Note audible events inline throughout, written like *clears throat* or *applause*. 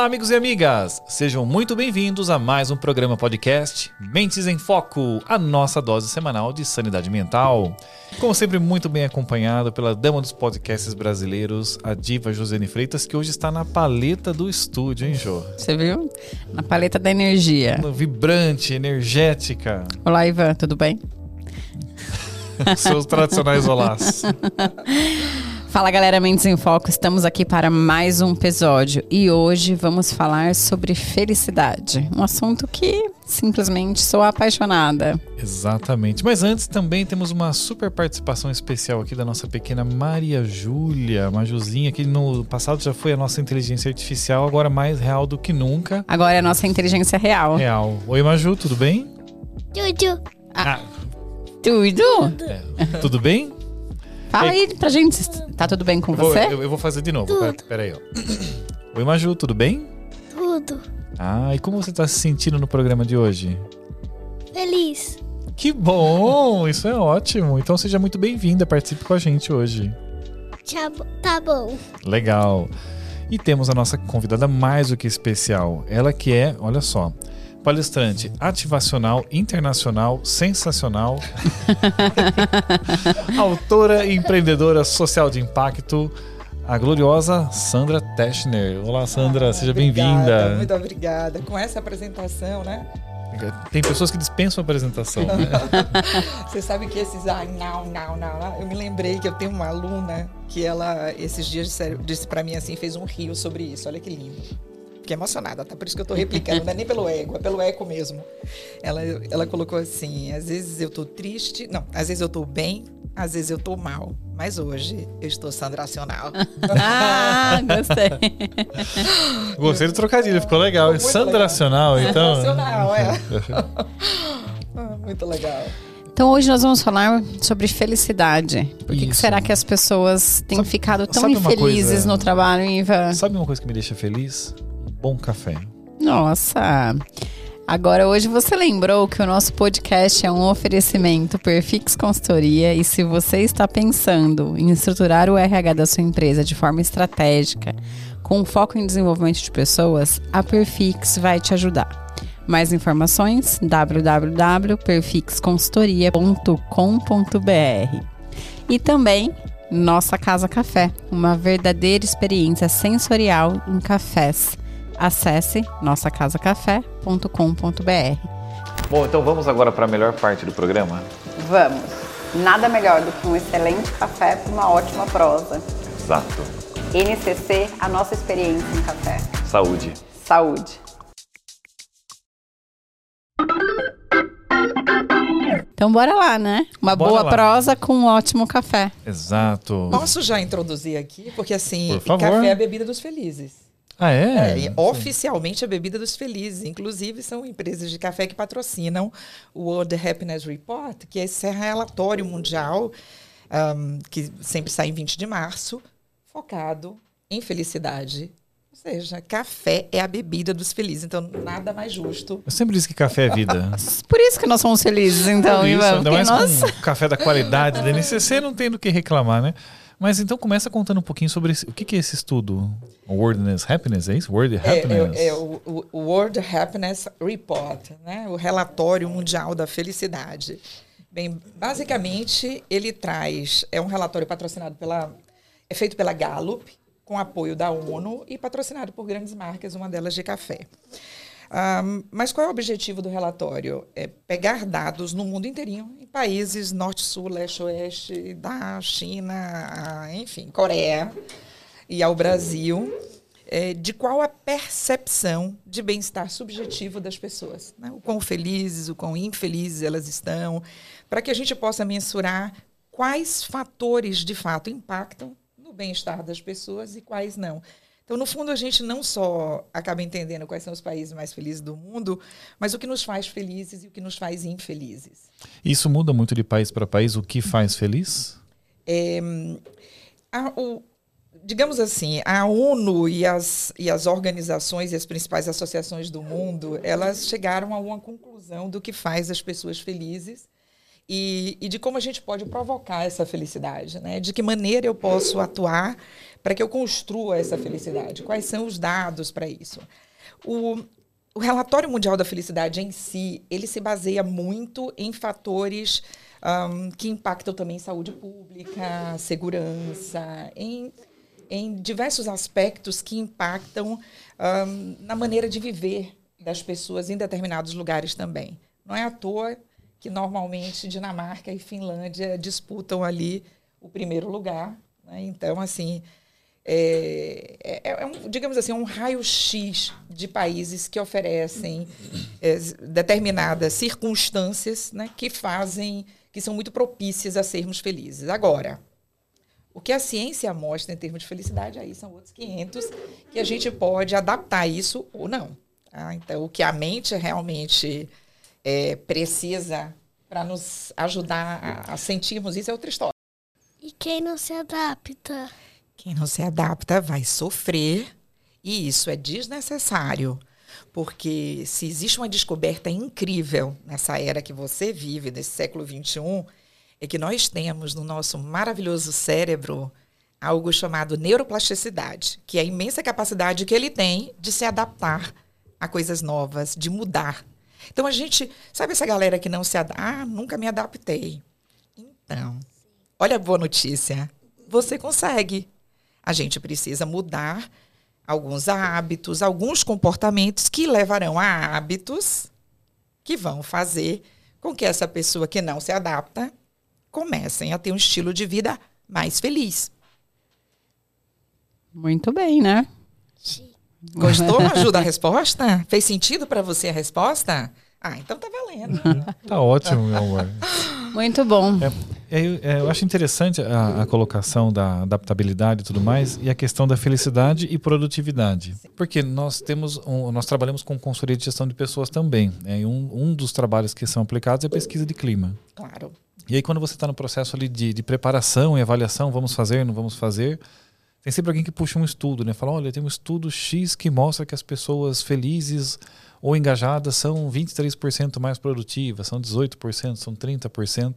Olá, amigos e amigas! Sejam muito bem-vindos a mais um programa podcast Mentes em Foco, a nossa dose semanal de sanidade mental. Como sempre, muito bem acompanhado pela dama dos podcasts brasileiros, a diva Josiane Freitas, que hoje está na paleta do estúdio, hein, Jô? Você viu? Na paleta da energia. Vibrante, energética. Olá, Ivan, tudo bem? *laughs* Seus tradicionais olás. *laughs* Fala galera Mentes em Foco, estamos aqui para mais um episódio e hoje vamos falar sobre felicidade, um assunto que simplesmente sou apaixonada. Exatamente, mas antes também temos uma super participação especial aqui da nossa pequena Maria Júlia, Majuzinha, que no passado já foi a nossa inteligência artificial, agora mais real do que nunca. Agora é a nossa inteligência real. Real. Oi Maju, tudo bem? Tudo. Ah. Tudo? É, tudo bem? Fala aí pra gente, tá tudo bem com Vou- você? eu, eu vou fazer de novo. Pera, pera aí, ó. Oi Maju, tudo bem? Tudo. Ah, e como você tá se sentindo no programa de hoje? Feliz. Que bom! Isso é ótimo. Então seja muito bem-vinda, participe com a gente hoje. Tá, bo- tá bom. Legal. E temos a nossa convidada mais do que especial. Ela que é, olha só, palestrante ativacional, internacional, sensacional, *laughs* autora e empreendedora social de impacto, a gloriosa Sandra Teschner. Olá, Sandra, seja Obrigada, bem-vinda. Muito obrigada. Com essa apresentação, né? Tem pessoas que dispensam a apresentação, né? *laughs* Você sabe que esses ai, não, não, não, não. Eu me lembrei que eu tenho uma aluna que ela, esses dias, disse pra mim assim, fez um rio sobre isso. Olha que lindo. Fiquei emocionada, tá? Por isso que eu tô replicando. Não é nem pelo ego, é pelo eco mesmo. Ela, ela colocou assim: às vezes eu tô triste, não, às vezes eu tô bem, às vezes eu tô mal. Mas hoje eu estou sandracional. *laughs* Ah, gostei. Gostei do trocadilho, ficou legal. Muito Sandra legal. Racional, então. Sandracional, é. *laughs* Ah, Muito legal. Então hoje nós vamos falar sobre felicidade. Por que, que será que as pessoas têm Sabe- ficado tão infelizes coisa? no trabalho, Iva? Sabe uma coisa que me deixa feliz? Bom café. Nossa! Agora, hoje você lembrou que o nosso podcast é um oferecimento Perfix Consultoria e se você está pensando em estruturar o RH da sua empresa de forma estratégica, com foco em desenvolvimento de pessoas, a Perfix vai te ajudar. Mais informações www.perfixconsultoria.com.br E também Nossa Casa Café, uma verdadeira experiência sensorial em cafés. Acesse nossacasacafé.com.br. Bom, então vamos agora para a melhor parte do programa. Vamos! Nada melhor do que um excelente café para uma ótima prosa. Exato. NCC, a nossa experiência em café. Saúde. Saúde! Então bora lá, né? Uma Bora boa lá. prosa com um ótimo café. Exato. Posso já introduzir aqui? Porque assim, Por favor. café é a bebida dos felizes. Ah, É, é? e oficialmente a bebida dos felizes. Inclusive, são empresas de café que patrocinam o World Happiness Report, que é esse relatório mundial ahm, que sempre sai em 20 de março, focado em felicidade. Ou seja, café é a bebida dos felizes. Então, nada mais justo. Eu sempre disse que café é vida. *laughs* Por isso que nós somos felizes, então, Por isso, Ivan. ainda mais nós... com café da qualidade *laughs* da NCC, não tem do que reclamar, né? Mas então começa contando um pouquinho sobre esse- o que, que é esse estudo. Worldness Happiness, é isso? World É, Happiness. é- é o, o- o World Happiness Report, né? o relatório mundial da felicidade. Bem, basicamente, ele traz. É um relatório patrocinado pela. É feito pela Gallup, com apoio da ONU e patrocinado por grandes marcas, uma delas de café. Ahm, mas qual é o objetivo do relatório? É pegar dados no mundo inteirinho, em países norte, sul, leste, oeste, da China, a, enfim, Coreia e ao Brasil, é, de qual a percepção de bem-estar subjetivo das pessoas. Né? O quão felizes, o quão infelizes elas estão, para que a gente possa mensurar quais fatores de fato impactam no bem-estar das pessoas e quais não. Então, no fundo, a gente não só acaba entendendo quais são os países mais felizes do mundo, mas o que nos faz felizes e o que nos faz infelizes. Isso muda muito de país para país, o que faz feliz? A- o- digamos assim, a ONU e as, e as organizações e as principais associações do mundo, elas chegaram a uma conclusão do que faz as pessoas felizes e, e de como a gente pode provocar essa felicidade, né? De que maneira eu posso atuar para que eu construa essa felicidade? Quais são os dados para isso? O, o relatório mundial da felicidade em si, ele se baseia muito em fatores um, que impactam também saúde pública, segurança, em, em diversos aspectos que impactam um, na maneira de viver das pessoas em determinados lugares também. Não é à toa que normalmente Dinamarca e Finlândia disputam ali o primeiro lugar. Né? Então, assim, é, é, é, um, digamos assim, um raio-x de países que oferecem é, determinadas circunstâncias né, que fazem, que são muito propícias a sermos felizes. Agora, o que a ciência mostra em termos de felicidade, aí são outros 500, que a gente pode adaptar isso ou não. Tá? Então, o que a mente realmente é, precisa para nos ajudar a, a sentirmos isso é outra história. E quem não se adapta? Quem não se adapta vai sofrer e isso é desnecessário. Porque se existe uma descoberta incrível nessa era que você vive, desse século XXI, é que nós temos no nosso maravilhoso cérebro algo chamado neuroplasticidade, que é a imensa capacidade que ele tem de se adaptar a coisas novas, de mudar. Então a gente, sabe essa galera que não se adapta? Ah, nunca me adaptei. Então, olha a boa notícia. Você consegue. A gente precisa mudar alguns hábitos, alguns comportamentos que levarão a hábitos que vão fazer com que essa pessoa que não se adapta comecem a ter um estilo de vida mais feliz. Muito bem, né? Gostou? *laughs* Ajuda a resposta? Fez sentido para você a resposta? Ah, então tá valendo. tá ótimo, meu amor. *laughs* Muito bom. É, é, é, eu acho interessante a, a, colocação da adaptabilidade e tudo mais e a questão da felicidade e produtividade. Porque nós temos um, nós trabalhamos com consultoria de gestão de pessoas também. Né? um, um dos trabalhos que são aplicados é a pesquisa de clima. Claro. E aí quando você está no processo ali de, de preparação e avaliação, vamos fazer, não vamos fazer, tem sempre alguém que puxa um estudo, né? Fala, olha, tem um estudo X que mostra que as pessoas felizes ou engajadas são 23% mais produtivas, são 18%, são 30%.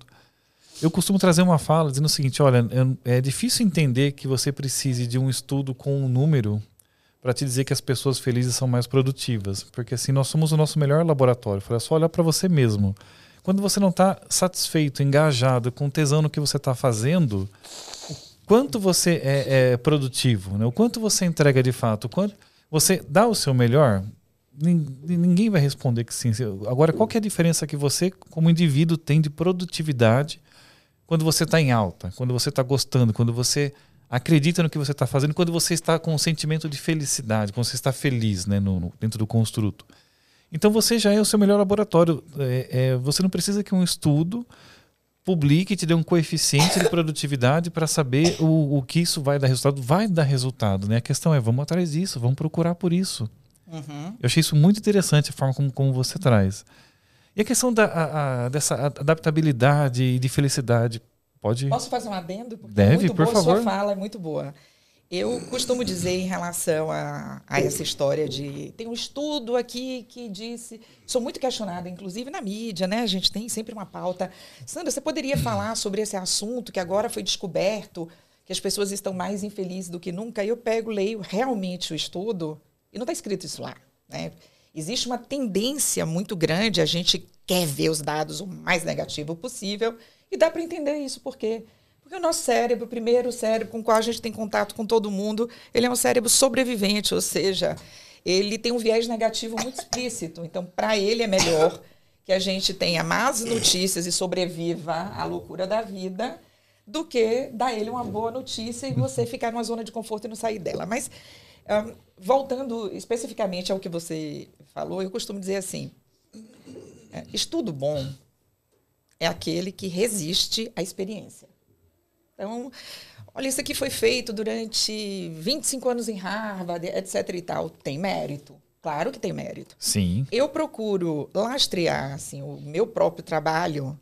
Eu costumo trazer uma fala dizendo o seguinte: olha, é difícil entender que você precise de um estudo com um número para te dizer que as pessoas felizes são mais produtivas, porque assim nós somos o nosso melhor laboratório. É só olhar para você mesmo. Quando você não está satisfeito, engajado, com tesão no que você está fazendo, quanto você é, é produtivo, né? o quanto você entrega de fato, quanto você dá o seu melhor, ninguém vai responder que sim. Agora, qual é a diferença que você, como indivíduo, tem de produtividade quando você está em alta, quando você está gostando, quando você acredita no que você está fazendo, quando você está com um sentimento de felicidade, quando você está feliz né, no, no, dentro do construto. Então você já é o seu melhor laboratório. É, é, você não precisa que um estudo publique e te dê um coeficiente de produtividade para saber o, o que isso vai dar resultado. Vai dar resultado. Né? A questão é, vamos atrás disso, vamos procurar por isso. Uhum. Eu achei isso muito interessante, a forma como, como você traz. E a questão da, a, a, dessa adaptabilidade e de felicidade, pode... Posso fazer um adendo? Porque Deve, é muito por boa, favor. sua fala é muito boa. Eu costumo dizer em relação a, a, essa história de. Tem um estudo aqui que disse. Sou muito questionada, inclusive na mídia, né? A gente tem sempre uma pauta. Sandra, você poderia falar sobre esse assunto que agora foi descoberto, que as pessoas estão mais infelizes do que nunca? E eu pego, leio realmente o estudo. E não está escrito isso lá. Né? Existe uma tendência muito grande, a gente quer ver os dados o mais negativo possível, e dá para entender isso, porque porque o nosso cérebro, o primeiro cérebro com o qual a gente tem contato com todo mundo, ele é um cérebro sobrevivente, ou seja, ele tem um viés negativo muito explícito. Então, para ele é melhor que a gente tenha más notícias e sobreviva à loucura da vida do que dar ele uma boa notícia e você ficar numa zona de conforto e não sair dela. Mas um, voltando especificamente ao que você falou, eu costumo dizer assim: é, estudo bom é aquele que resiste à experiência. Então, olha, isso aqui foi feito durante 25 anos em Harvard, etc e tal. Tem mérito. Claro que tem mérito. Sim. Eu procuro lastrear assim, o meu próprio trabalho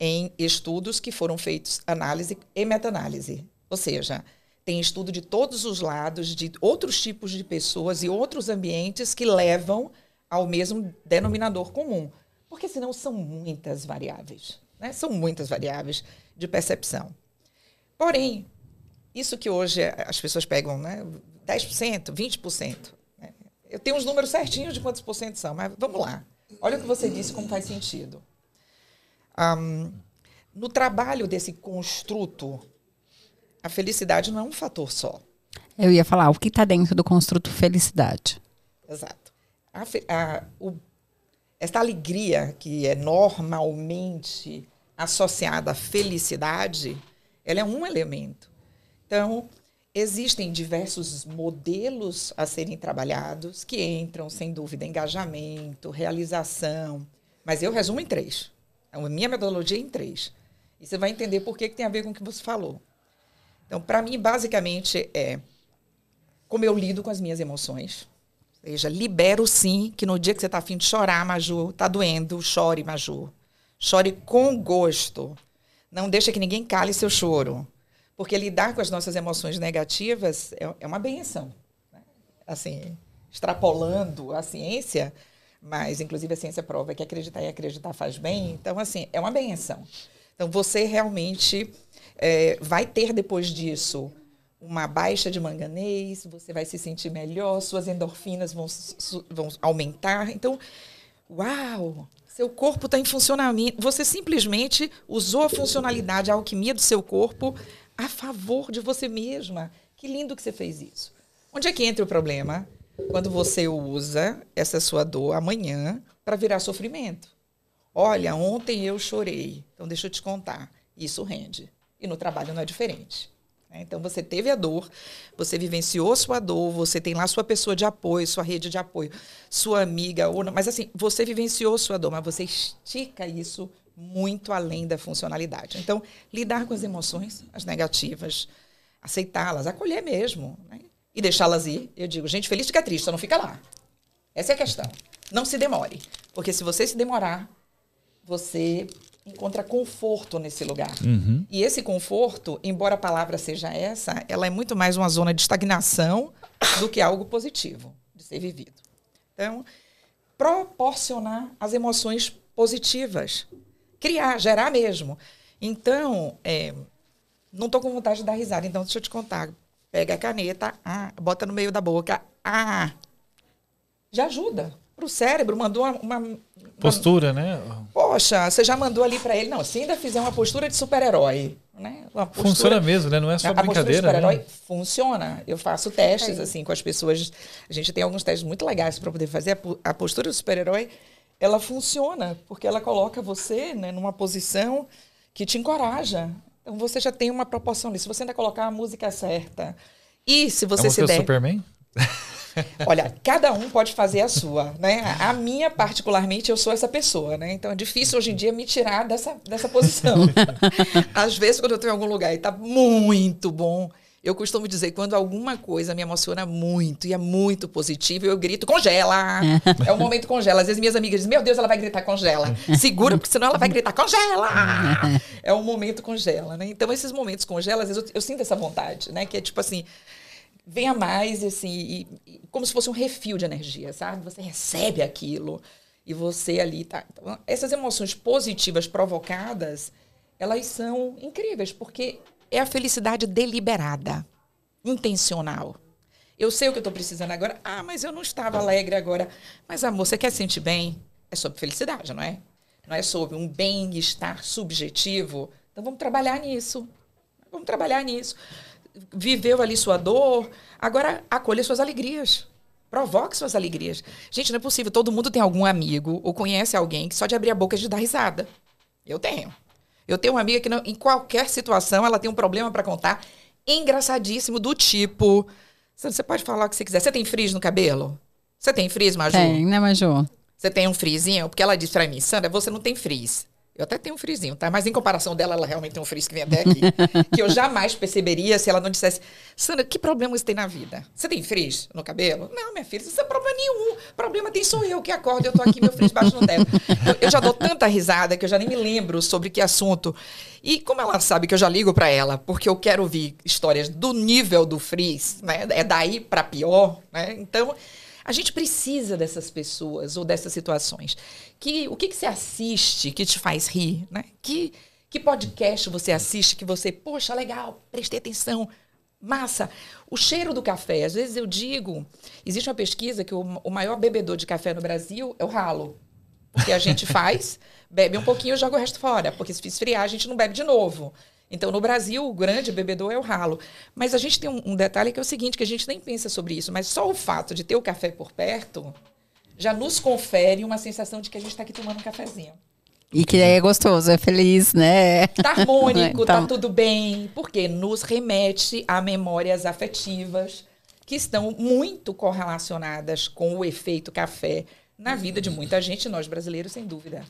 em estudos que foram feitos análise e meta-análise. Ou seja, tem estudo de todos os lados, de outros tipos de pessoas e outros ambientes que levam ao mesmo denominador comum. Porque senão são muitas variáveis. Né? São muitas variáveis de percepção. Porém, isso que hoje as pessoas pegam, né? 10%, 20%. Né? Eu tenho os números certinhos de quantos por cento são, mas vamos lá. Olha o que você disse, como faz sentido. Um, no trabalho desse construto, a felicidade não é um fator só. Eu ia falar, o que está dentro do construto felicidade? Exato. A, a, o, esta alegria que é normalmente associada à felicidade, ela é um elemento. Então, existem diversos modelos a serem trabalhados que entram, sem dúvida, engajamento, realização, mas eu resumo em três. A minha metodologia é em três. E você vai entender por que, que tem a ver com o que você falou. Então, para mim, basicamente, é como eu lido com as minhas emoções. Ou seja, libero sim que no dia que você está afim de chorar, Maju, está doendo, chore, Maju. Chore com gosto. Não deixa que ninguém cale seu choro. Porque lidar com as nossas emoções negativas é, é uma benção. Né? Assim, extrapolando a ciência, mas inclusive a ciência prova que acreditar e acreditar faz bem. Então, assim, é uma benção. Então, você realmente é, vai ter depois disso uma baixa de manganês, você vai se sentir melhor, suas endorfinas vão, vão aumentar. Então, uau! Seu corpo está em funcionamento. Você simplesmente usou a funcionalidade, a alquimia do seu corpo a favor de você mesma. Que lindo que você fez isso. Onde é que entra o problema? Quando você usa essa sua dor amanhã para virar sofrimento. Olha, ontem eu chorei. Então, deixa eu te contar. Isso rende. E no trabalho não é diferente. Né? Então, você teve a dor, você vivenciou sua dor, você tem lá sua pessoa de apoio, sua rede de apoio, sua amiga, ou não, mas assim, você vivenciou sua dor, mas você estica isso muito além da funcionalidade. Então, lidar com as emoções, as negativas, aceitá-las, acolher mesmo, né? e deixá-las ir. Eu digo, gente feliz fica triste, não fica lá. Essa é a questão. Não se demore, porque se você se demorar, você encontra conforto nesse lugar. Uhum. E esse conforto, embora a palavra seja essa, ela é muito mais uma zona de estagnação do que algo positivo de ser vivido. Então, proporcionar as emoções positivas, criar, gerar mesmo. Então, é, não estou com vontade de dar risada, então deixa eu te contar. Pega a caneta, ah, bota no meio da boca, ah, já ajuda para o cérebro, mandou uma, uma, Postura, né? Poxa, você já mandou ali para ele. Não, se ainda fizer uma postura de super-herói. Né? Postura, funciona mesmo, né? Não é só a brincadeira. A né? funciona. Eu faço testes assim com as pessoas. A gente tem alguns testes muito legais para poder fazer. A postura do super-herói, ela funciona, porque ela coloca você né, numa posição que te encoraja. Então você já tem uma proporção ali. Se você ainda colocar a música certa. E se você é se der. Superman? *laughs* Olha, cada um pode fazer a sua, né? A minha, particularmente, eu sou essa pessoa, né? Então é difícil hoje em dia me tirar dessa, dessa posição. *laughs* Às vezes, quando eu estou em algum lugar e está muito bom, eu costumo dizer quando alguma coisa me emociona muito e é muito positivo, eu grito, congela! é o momento congela. Às vezes minhas amigas dizem, meu Deus, ela vai gritar congela. Segura, porque senão ela vai gritar congela! é o momento congela, né? Então, esses momentos congela, às vezes eu, eu sinto essa vontade, né? Que é tipo assim, venha mais, assim, e, e, como se fosse um refil de energia, sabe? Você recebe aquilo e você ali tá. Então, essas emoções positivas provocadas, elas são incríveis, porque é a felicidade deliberada, intencional. Eu sei o que eu estou precisando agora. Ah, mas eu não estava alegre agora. Mas, amor, você quer sentir bem? É sobre felicidade, não é? Não é sobre um bem-estar subjetivo. Então, vamos trabalhar nisso. Vamos trabalhar nisso viveu ali sua dor, agora acolha suas alegrias. Provoque suas alegrias. Gente, não é possível. Todo mundo tem algum amigo ou conhece alguém que só de abrir a boca é de dar risada. Eu tenho. Eu tenho uma amiga que não, em qualquer situação ela tem um problema para contar engraçadíssimo do tipo, você pode falar o que você quiser. Você tem frizz no cabelo? Você tem frizz, Maju? Tem, né, Maju? Você tem um frizinho? Porque ela disse pra mim, Sandra, você não tem frizz. Eu até tenho um frizinho, tá? Mas em comparação dela, ela realmente tem um frizz que vem até aqui. *laughs* que eu jamais perceberia se ela não dissesse, Sandra, que problema você tem na vida? Você tem frizz no cabelo? Não, minha filha, isso não é problema nenhum. Problema tem sou eu que acordo, eu tô aqui, meu frizz baixo no teto. Eu, eu, já dou tanta risada que eu já nem me lembro sobre que assunto. E como ela sabe que eu já ligo para ela, porque eu quero ouvir histórias do nível do frizz, né? É daí para pior, né? Então, A gente precisa dessas pessoas ou dessas situações. Que, o que, que você assiste que te faz rir? Né? Que, que podcast você assiste que você, poxa, legal, prestei atenção, massa. O cheiro do café. Às vezes eu digo, existe uma pesquisa que o, o maior bebedor de café no Brasil é o ralo. Porque a gente *laughs* faz, bebe um pouquinho e joga o resto fora. Porque se esfriar, a gente não bebe de novo. Então, no Brasil, o grande bebedor é o ralo. Mas a gente tem um, um, detalhe que é o seguinte, que a gente nem pensa sobre isso, mas só o fato de ter o café por perto já nos confere uma sensação de que a gente está aqui tomando um cafezinho. E que é gostoso, é feliz, né? Tá harmônico, *laughs* tá tudo bem. Porque nos remete a memórias afetivas que estão muito correlacionadas com o efeito café na vida de muita gente, nós brasileiros, sem dúvida.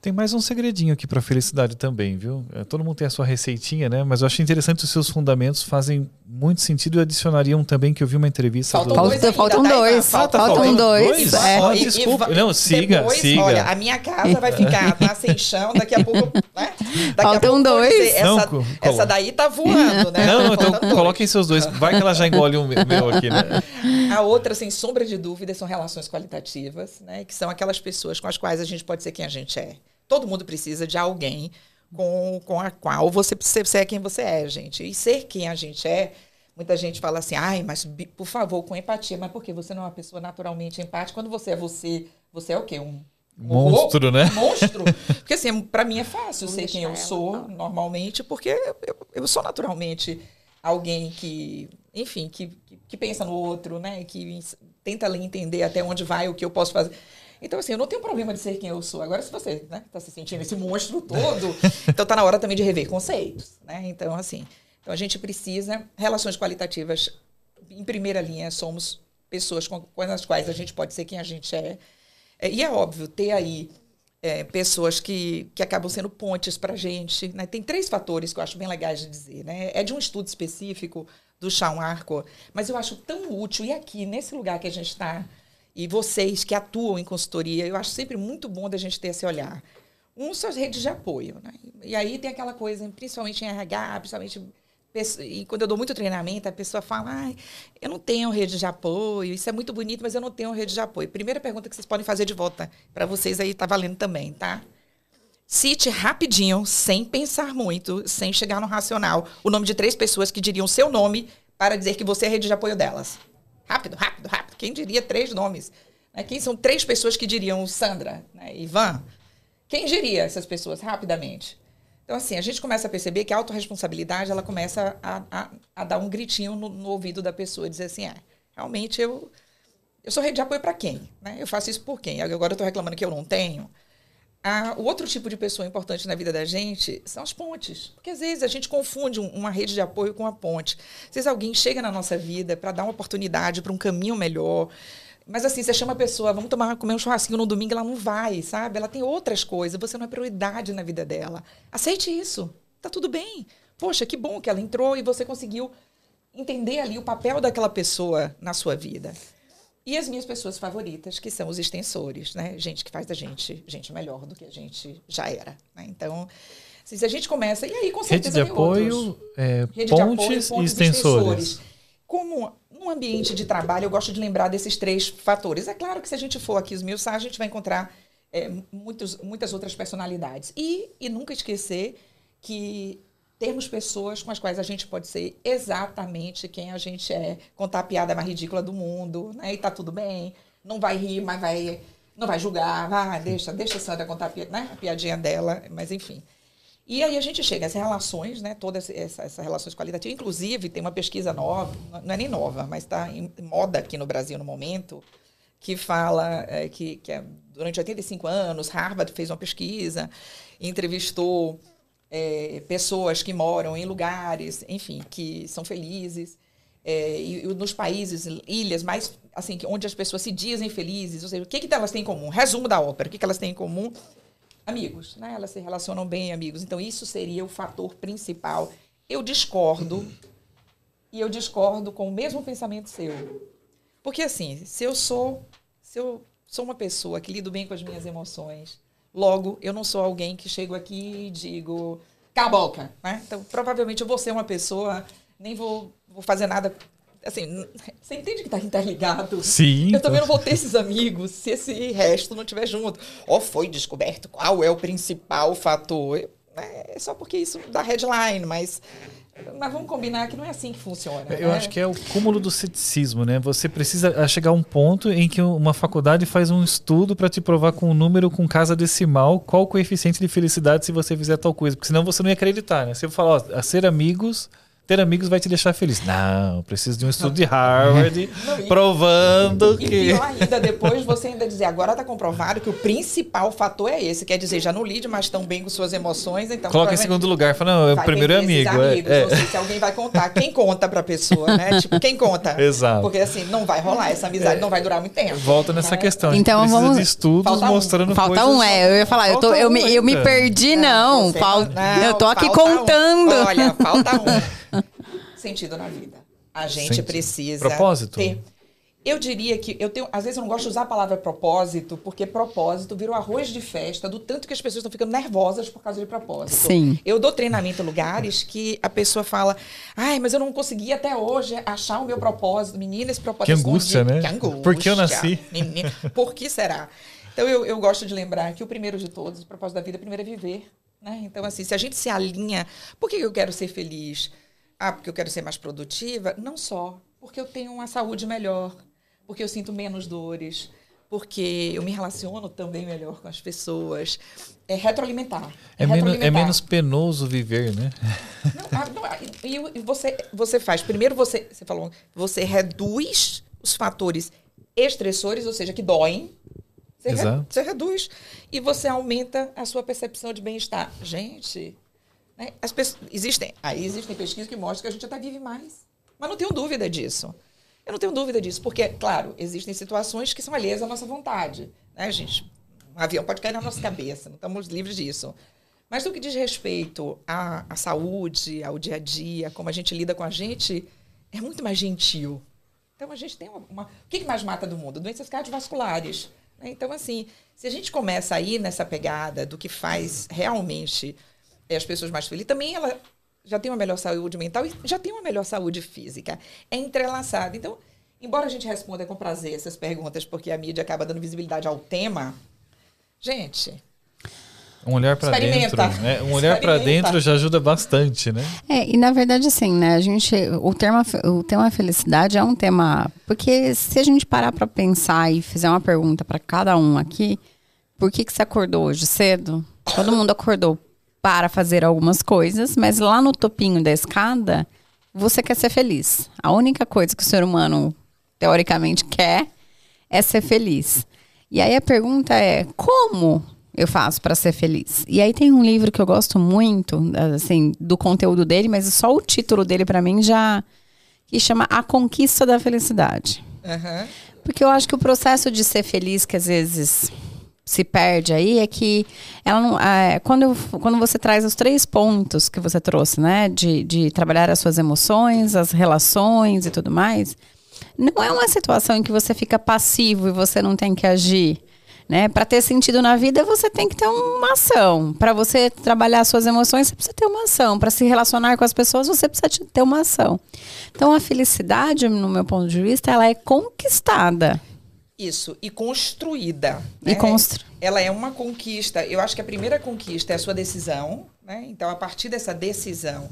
Tem mais um segredinho aqui para felicidade também, viu? É, todo mundo tem a sua receitinha, né? Mas eu acho interessante os seus fundamentos fazem muito sentido e adicionariam também que eu vi uma entrevista faltam do... dois ainda, faltam tá, dois, falta, faltam dois. dois. É. Oh, desculpa, e, não, siga, depois, siga. Olha, a minha casa vai ficar *laughs* tá sem chão, daqui a pouco, né? Daqui faltam pouco, dois. Dizer, essa, não, essa daí tá voando, né? Não, então coloquem seus dois. Vai que ela já engole o meu aqui, né? A outra, sem sombra de dúvida, são relações qualitativas, né? Que são aquelas pessoas com as quais a gente pode ser quem a gente é. Todo mundo precisa de alguém com, com a qual você precisa ser quem você é, gente. E ser quem a gente é, muita gente fala assim, ai, mas por favor, com empatia. Mas por que você não é uma pessoa naturalmente empática? Quando você é você, você é o quê? Um monstro, um né? monstro. Porque assim, para mim é fácil ser quem eu sou ela, normalmente, porque eu, eu sou naturalmente alguém que, enfim, que, que, que pensa no outro, né? Que tenta entender até onde vai o que eu posso fazer. Então, assim, eu não tenho problema de ser quem eu sou. Agora, se você está né, tá se sentindo esse monstro *laughs* todo, então está na hora também de rever conceitos. Né? Então, assim, então a gente precisa relações qualitativas. Em primeira linha, somos pessoas com, com as quais a gente pode ser quem a gente é. é e é óbvio, ter aí é, pessoas que, que acabam sendo pontes para a gente. Né? Tem três fatores que eu acho bem legais de dizer. Né? É de um estudo específico do Sean Arco, mas eu acho tão útil, e aqui, nesse lugar que a gente está, e vocês que atuam em consultoria, eu acho sempre muito bom da gente ter esse olhar. Um são as redes de apoio, né? E aí tem aquela coisa, principalmente em RH, principalmente e quando eu dou muito treinamento, a pessoa fala: ah, eu não tenho rede de apoio, isso é muito bonito, mas eu não tenho rede de apoio. Primeira pergunta que vocês podem fazer de volta para vocês aí, tá valendo também, tá? Cite rapidinho, sem pensar muito, sem chegar no racional, o nome de três pessoas que diriam seu nome para dizer que você é rede de apoio delas. Rápido, rápido, rápido. Quem diria três nomes? Né? Quem são três pessoas que diriam Sandra, né? Ivan? Quem diria essas pessoas rapidamente? Então, assim, a gente começa a perceber que a autorresponsabilidade, ela começa a, a, a dar um gritinho no, no, ouvido da pessoa e dizer assim, é, realmente eu, eu sou rede de apoio para quem? Né? Eu faço isso por quem? Agora eu estou reclamando que eu não tenho. Ah, o outro tipo de pessoa importante na vida da gente são as pontes. Porque às vezes a gente confunde uma rede de apoio com uma ponte. Às vezes alguém chega na nossa vida para dar uma oportunidade para um caminho melhor. Mas assim, você chama a pessoa, vamos tomar, comer um churrasquinho no domingo, ela não vai, sabe? Ela tem outras coisas, você não é prioridade na vida dela. Aceite isso. Tá tudo bem. Poxa, que bom que ela entrou e você conseguiu entender ali o papel daquela pessoa na sua vida. E as minhas pessoas favoritas, que são os extensores, né? Gente que faz da gente gente melhor do que a gente já era. Né? Então, se a gente começa. E aí, com certeza, Rede de apoio, é, Rede pontes, de apoio, pontes e extensores. extensores. Como num ambiente de trabalho, eu gosto de lembrar desses três fatores. É claro que se a gente for aqui esmiuçar, a gente vai encontrar é, muitos, muitas outras personalidades. E, e nunca esquecer que termos pessoas com as quais a gente pode ser exatamente quem a gente é, contar a piada mais ridícula do mundo, né? E tá tudo bem, não vai rir, mas vai não vai julgar, ah, deixa, deixa a Sandra contar a, né, a piadinha dela, mas enfim. E aí a gente chega às relações, né, todas essas, essas relações qualitativas. Inclusive, tem uma pesquisa nova, não é nem nova, mas está em moda aqui no Brasil no momento, que fala é, que, que é, durante 85 anos, Harvard fez uma pesquisa, entrevistou é, pessoas que moram em lugares, enfim, que são felizes. É, e, e, nos países, ilhas mais assim, onde as pessoas se dizem felizes, ou seja, o que, que elas têm em comum? Resumo da ópera, o que, que elas têm em comum? Amigos, né? Elas se relacionam bem, amigos. Então, isso seria o fator principal. Eu discordo, e eu discordo com o mesmo pensamento seu. Porque, assim, se eu sou, se eu sou uma pessoa que lido bem com as minhas emoções, Logo, eu não sou alguém que chego aqui e digo, cala a boca. Né? Então, provavelmente eu vou ser uma pessoa, nem vou, vou fazer nada assim, *laughs* você entende que está interligado? Sim. Eu também não vou ter esses amigos se esse resto não estiver junto. Ou foi descoberto qual é o principal fator. É só porque isso dá headline, mas mas vamos combinar que não é assim que funciona. Eu né? acho que é o cúmulo do ceticismo, né? Você precisa chegar a um ponto em que uma faculdade faz um estudo para te provar com um número, com casa decimal, qual o coeficiente de felicidade se você fizer tal coisa. Porque senão você não ia acreditar, né? Se eu falar, ó, a ser amigos ter amigos vai te deixar feliz. Não, preciso de um estudo de Harvard *laughs* Não, e- provando E que. pior ainda, depois você ainda dizer, agora está comprovado que o principal fator é esse. Quer dizer, já não lide mais tão bem com suas emoções, então... Coloca em segundo lugar. Fala, não, o vai primeiro é amigo. é- amigos, é. Não sei se alguém vai contar. Quem conta pra pessoa, né? *laughs* Tipo, quem conta? Exato. Porque assim, não vai rolar, essa amizade não vai durar muito tempo. Volta nessa né? questão. a gente Então vamos- de estudos Falta um. mostrando Falta coisas- um, é. Eu ia falar, eu, tô, Falta eu, um me, eu me perdi, não. Fal- não, eu tô aqui falta um. contando. Olha, falta um. *laughs* Sentido na vida. A gente Sentido. precisa. Propósito? ter. Eu diria que eu tenho. Às vezes eu não gosto de usar a palavra propósito, porque propósito virou arroz de festa, do tanto que as pessoas estão ficando nervosas por causa de propósito. Sim. Eu dou treinamento em lugares que a pessoa fala: ai, mas eu não consegui até hoje achar o meu propósito. Menina, esse propósito Que é angústia, escondido. né? Que angústia. Por que eu nasci? Menina, por que será? Então eu, eu gosto de lembrar que o primeiro de todos, o propósito da vida, primeiro é viver. Né? Então, assim, se a gente se alinha, por que eu quero ser feliz? Ah, porque eu quero ser mais produtiva? Não só. Porque eu tenho uma saúde melhor, porque eu sinto menos dores, porque eu me relaciono também melhor com as pessoas. É retroalimentar. É, menos, é retroalimentar. menos penoso viver, né? *laughs* Não, ah, não, ah, e, você, você faz. Primeiro você, você falou, você reduz os fatores estressores, ou seja, que doem. Você, re- você reduz. E você aumenta a sua percepção de bem-estar. Gente, né, as pessoas, existem, aí existem pesquisas que mostram que a gente até vive mais. Mas não tenho dúvida disso. Eu não tenho dúvida disso, porque, claro, existem situações que são alheias à nossa vontade. Né, gente? Um avião pode cair na nossa cabeça, não estamos livres disso. Mas no que diz respeito à, à saúde, ao dia a dia, como a gente lida com a gente, é muito mais gentil. Então a gente tem uma. uma- o que, mais mata do mundo? Doenças cardiovasculares. né? Então, assim, se a gente começa a ir nessa pegada do que faz realmente eh, as pessoas mais felizes, também ela já tem uma melhor saúde mental e já tem uma melhor saúde física. É entrelaçado. Então, embora a gente responda com prazer essas perguntas, porque a mídia acaba dando visibilidade ao tema, gente, Um olhar pra Experimenta. dentro. Né? Um olhar pra Experimenta. dentro já ajuda bastante, né? É, e na verdade, assim, né, a gente, o tema, o tema felicidade é um tema, porque se a gente parar para pensar e fizer uma pergunta para cada um aqui, por que que você acordou hoje cedo? Todo mundo acordou para fazer algumas coisas, mas lá no topinho da escada, você quer ser feliz. A única coisa que o ser humano, teoricamente, quer é ser feliz. E aí a pergunta é, como eu faço para ser feliz? E aí tem um livro que eu gosto muito, assim, do conteúdo dele, mas só o título dele para mim já que chama A Conquista da Felicidade. aham, Porque eu acho que o processo de ser feliz, que às vezes se perde aí, é que ela não, é, quando, quando você traz os três pontos que você trouxe, né? De, de trabalhar as suas emoções, as relações e tudo mais, não é uma situação em que você fica passivo e você não tem que agir. Né? Para ter sentido na vida, você tem que ter uma ação. Para você trabalhar as suas emoções, você precisa ter uma ação. Para se relacionar com as pessoas, você precisa te- ter uma ação. Então, a felicidade, no meu ponto de vista, ela é conquistada. Isso, e construída. E né? constru- Ela é uma conquista. Eu acho que a primeira conquista é a sua decisão, né? Então, a partir dessa decisão.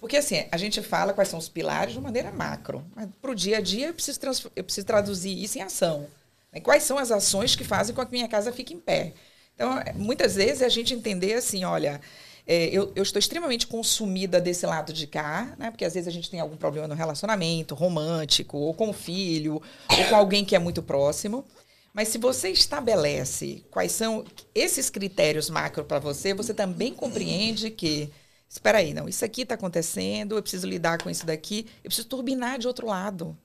Porque, assim, a gente fala quais são os pilares de maneira macro. Mas, para o dia a dia, eu preciso, trans- eu preciso traduzir isso em ação. né? Quais são as ações que fazem com que minha casa fique em pé? Então, muitas vezes, a gente entender assim, olha. É, eu, eu estou extremamente consumida desse lado de cá, né? Porque às vezes a gente tem algum problema no relacionamento romântico, ou com o filho, ou com alguém que é muito próximo. Mas se você estabelece quais são esses critérios macro para você, você também compreende que, espera aí, não, isso aqui está acontecendo, eu preciso lidar com isso daqui, eu preciso turbinar de outro lado.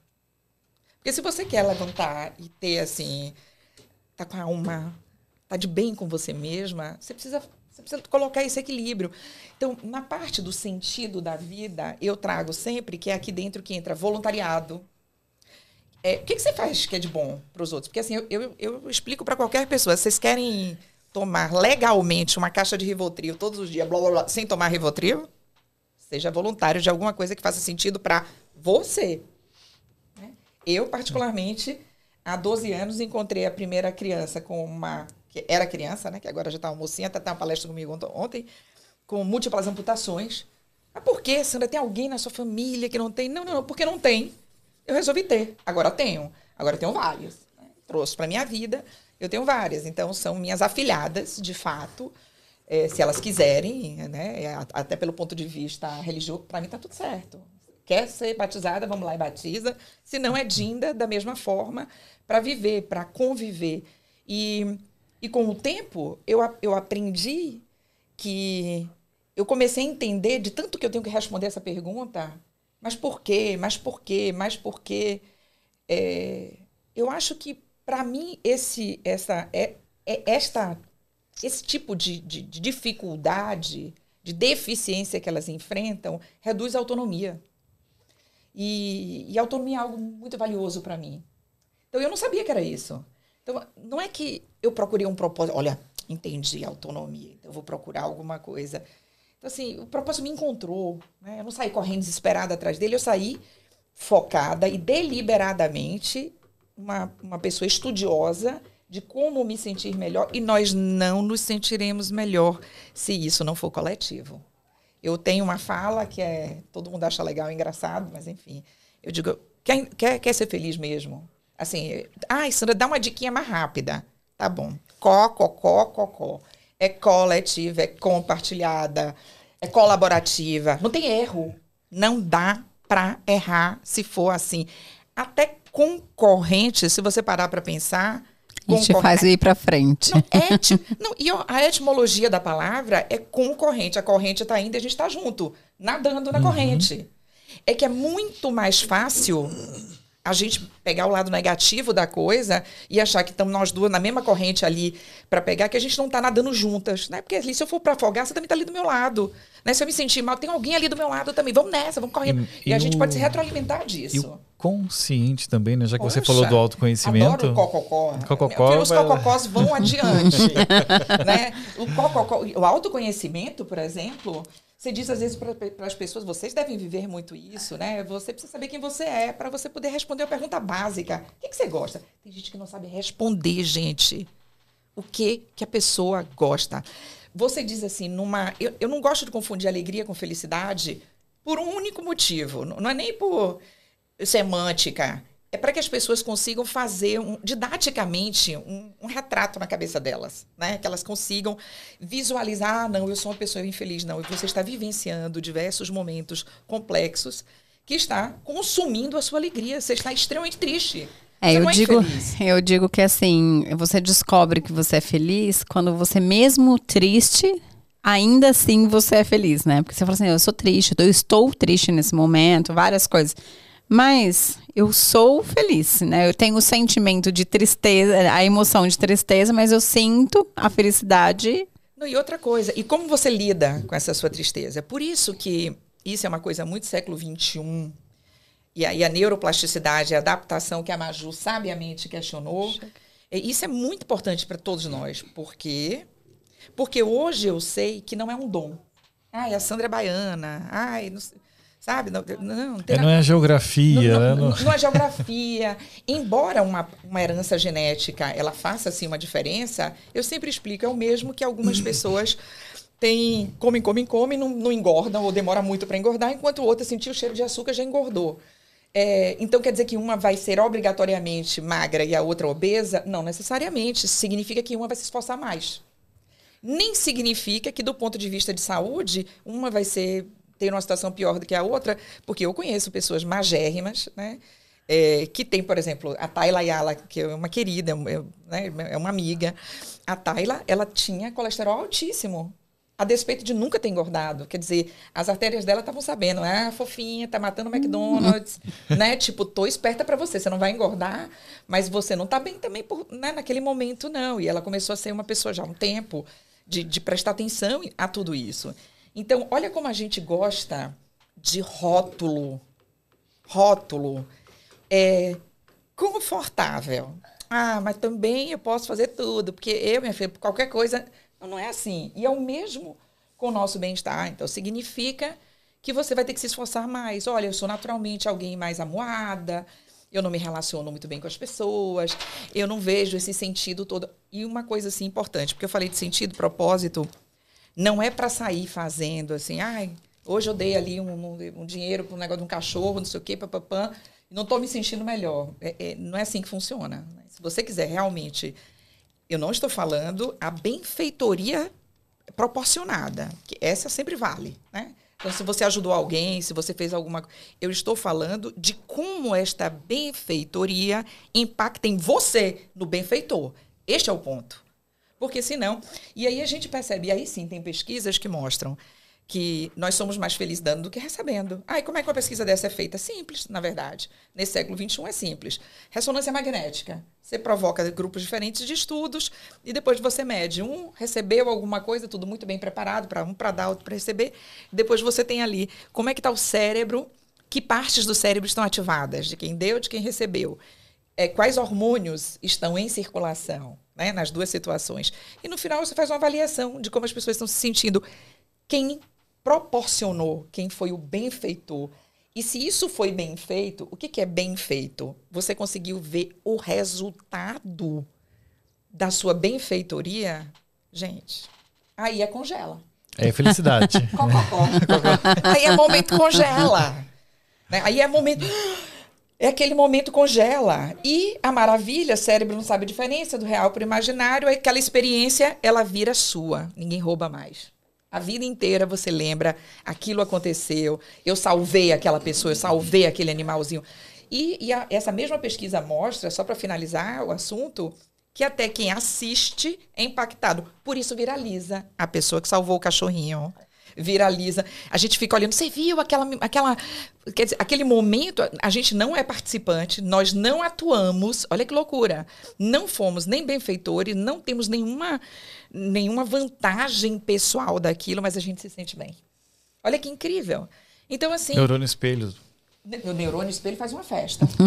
Porque se você quer levantar e ter assim, tá com a alma, tá de bem com você mesma, você precisa, você precisa colocar esse equilíbrio. Então, na parte do sentido da vida, eu trago sempre que é aqui dentro que entra voluntariado, é, o que, que você faz que é de bom para os outros? Porque assim, eu, eu, eu explico para qualquer pessoa. Vocês querem tomar legalmente uma caixa de Rivotril todos os dias, blá, blá, blá, sem tomar Rivotril? Seja voluntário de alguma coisa que faça sentido para você. Eu, particularmente, há 12 anos, encontrei a primeira criança com uma. Que era criança, né? Que agora já está uma mocinha, até tá uma palestra comigo ontem, com múltiplas amputações. Mas por que, Sandra? Tem alguém na sua família que não tem? Não, não, não, porque não tem. Eu resolvi ter. Agora tenho. Agora tenho várias. Né? Trouxe para minha vida, eu tenho várias. Então, são minhas afilhadas, de fato. É, se elas quiserem, né? Até pelo ponto de vista religioso, para mim está tudo certo. Quer ser batizada, vamos lá e batiza. Se não é dinda, da mesma forma, para viver, para conviver. E, e com o tempo, eu, eu aprendi que eu comecei a entender, de tanto que eu tenho que responder essa pergunta, mas por quê? Mas por quê? Mas por quê? É, eu acho que, para mim, esse, essa, é, é, esta, esse tipo de, de, de dificuldade, de deficiência que elas enfrentam, reduz a autonomia. E, e autonomia é algo muito valioso para mim. Então, eu não sabia que era isso. Então, não é que eu procurei um propósito. Olha, entendi autonomia, então eu vou procurar alguma coisa. Então, assim, o propósito me encontrou. Né? Eu não saí correndo desesperada atrás dele, eu saí focada e deliberadamente uma, uma pessoa estudiosa de como me sentir melhor. E nós não nos sentiremos melhor se isso não for coletivo. Eu tenho uma fala que é. Todo mundo acha legal, engraçado, mas enfim. Eu digo, quer, quer, quer ser feliz mesmo? Assim, ai, Sandra, dá uma diquinha mais rápida. Tá bom. Có, cocó, cocó é coletiva, é compartilhada, é colaborativa. Não tem erro. Não dá para errar se for assim. Até concorrente, se você parar para pensar. A gente faz ir para frente. Não, *laughs* eti... não, e a etimologia da palavra é concorrente. A corrente está indo e a gente está junto, nadando na uhum. corrente. É que é muito mais fácil a gente pegar o lado negativo da coisa e achar que estamos nós duas na mesma corrente ali para pegar, que a gente não está nadando juntas, né? Porque ali, se eu for para afogar, você também está ali do meu lado. Né? Se eu me sentir mal, tem alguém ali do meu lado também. Vamos nessa, vamos correndo. E, e a gente pode se retroalimentar disso. E o consciente também, né? Já que Poxa, você falou do autoconhecimento. Adoro o cococó. cococó os cococós vão *laughs* adiante. né? O, cococó, o autoconhecimento, por exemplo, você diz às vezes para as pessoas, vocês devem viver muito isso, né? Você precisa saber quem você é para você poder responder a pergunta básica. O que, que, você gosta? Tem gente que não sabe responder, gente. O que que a pessoa gosta? Você diz assim, numa. Eu, eu não gosto de confundir alegria com felicidade por um único motivo. Não é nem por semântica é para que as pessoas consigam fazer um, didaticamente um, um, retrato na cabeça delas, né? Que elas consigam visualizar, ah, não, eu sou uma pessoa infeliz, não. Você está vivenciando diversos momentos complexos que está consumindo a sua alegria. Você está extremamente triste. É, eu é digo, *laughs* eu digo que assim, você descobre que você é feliz quando você mesmo triste ainda assim você é feliz, né? Porque você fala assim, eu sou triste, eu estou triste nesse momento, várias coisas. Mas eu sou feliz, né? Eu tenho o sentimento de tristeza, a emoção de tristeza, mas eu sinto a felicidade. Não, e outra coisa, e como você lida com essa sua tristeza? Por isso que isso é uma coisa muito século XXI. E aí a neuroplasticidade, a adaptação que a Maju sabiamente questionou. Isso é muito importante para todos nós. Por quê? Porque hoje eu sei que não é um dom. Ai, a Sandra é baiana. Ai, não sei sabe? Não, não, não, é, não é geografia, não, né? Não, é geografia. Embora uma, uma herança genética ela faça assim uma diferença, eu sempre explico, é o mesmo que algumas *clears throat* pessoas têm, comem, comem, comem, não, não engordam ou demora muito para engordar, enquanto outra sentir o cheiro de açúcar já engordou. É, então quer dizer que uma vai ser obrigatoriamente magra e a outra obesa? Não necessariamente. Significa que uma vai se esforçar mais. Nem significa que, do ponto de vista de saúde, uma vai ser ter uma situação pior do que a outra, porque eu conheço pessoas magérrimas, né? É, que tem, por exemplo, a Tayla Yala, que é uma querida, é, né, é uma amiga. A Tayla, ela tinha colesterol altíssimo, a despeito de nunca ter engordado. Quer dizer, as artérias dela estavam sabendo, ah, fofinha, tá matando o McDonald's, né? Tipo, tô esperta para você, você não vai engordar, mas você não tá bem também por, né, naquele momento, não. E ela começou a ser uma pessoa já há um tempo de, de prestar atenção a tudo isso. Então, olha como a gente gosta de rótulo. Rótulo. É confortável. Ah, mas também eu posso fazer tudo, porque eu, minha filha, qualquer coisa. Não, é assim. E é o mesmo com o nosso bem-estar. Então, significa que você vai ter que se esforçar mais. Olha, eu sou naturalmente alguém mais amuada, eu não me relaciono muito bem com as pessoas, eu não vejo esse sentido todo. E uma coisa assim importante, porque eu falei de sentido, propósito, não é para sair fazendo assim, ai, hoje eu dei ali um, um, um dinheiro para um negócio de um cachorro, não sei o quê, papapã, não estou me sentindo melhor. É, é, não é assim que funciona. Se você quiser realmente, eu não estou falando a benfeitoria proporcionada, que essa sempre vale, né? Então, se você ajudou alguém, se você fez alguma eu estou falando de como esta benfeitoria impacta em você, no benfeitor. Este é o ponto. Porque senão. E aí a gente percebe, e aí sim, tem pesquisas que mostram que nós somos mais felizes dando do que recebendo. Ah, e como é que uma pesquisa dessa é feita? Simples, na verdade. Nesse século XXI é simples. Ressonância magnética. Você provoca grupos diferentes de estudos e depois você mede. Um recebeu alguma coisa, tudo muito bem preparado, para um para dar, outro para receber. Depois você tem ali como é que está o cérebro, que partes do cérebro estão ativadas, de quem deu, de quem recebeu. É, quais hormônios estão em circulação né, nas duas situações. E no final você faz uma avaliação de como as pessoas estão se sentindo. Quem proporcionou, quem foi o benfeitor. E se isso foi bem feito, o que, que é bem feito? Você conseguiu ver o resultado da sua benfeitoria? Gente, aí é congela. É felicidade. *laughs* *laughs* aí é momento congela. Né? Aí é momento. *laughs* É aquele momento congela. E a maravilha, cérebro não sabe a diferença do real para o imaginário, é aquela experiência, ela vira sua. Ninguém rouba mais. A vida inteira você lembra, aquilo aconteceu, eu salvei aquela pessoa, eu salvei aquele animalzinho. E, e a, essa mesma pesquisa mostra, só para finalizar o assunto, que até quem assiste é impactado. Por isso viraliza a pessoa que salvou o cachorrinho viraliza. A gente fica olhando, você viu aquela, aquela, quer dizer, aquele momento, a gente não é participante, nós não atuamos, olha que loucura. Não fomos nem benfeitores, não temos nenhuma, nenhuma vantagem pessoal daquilo, mas a gente se sente bem. Olha que incrível. Então, assim. Neurônio espelho. O neurônio espelho faz uma festa. *laughs*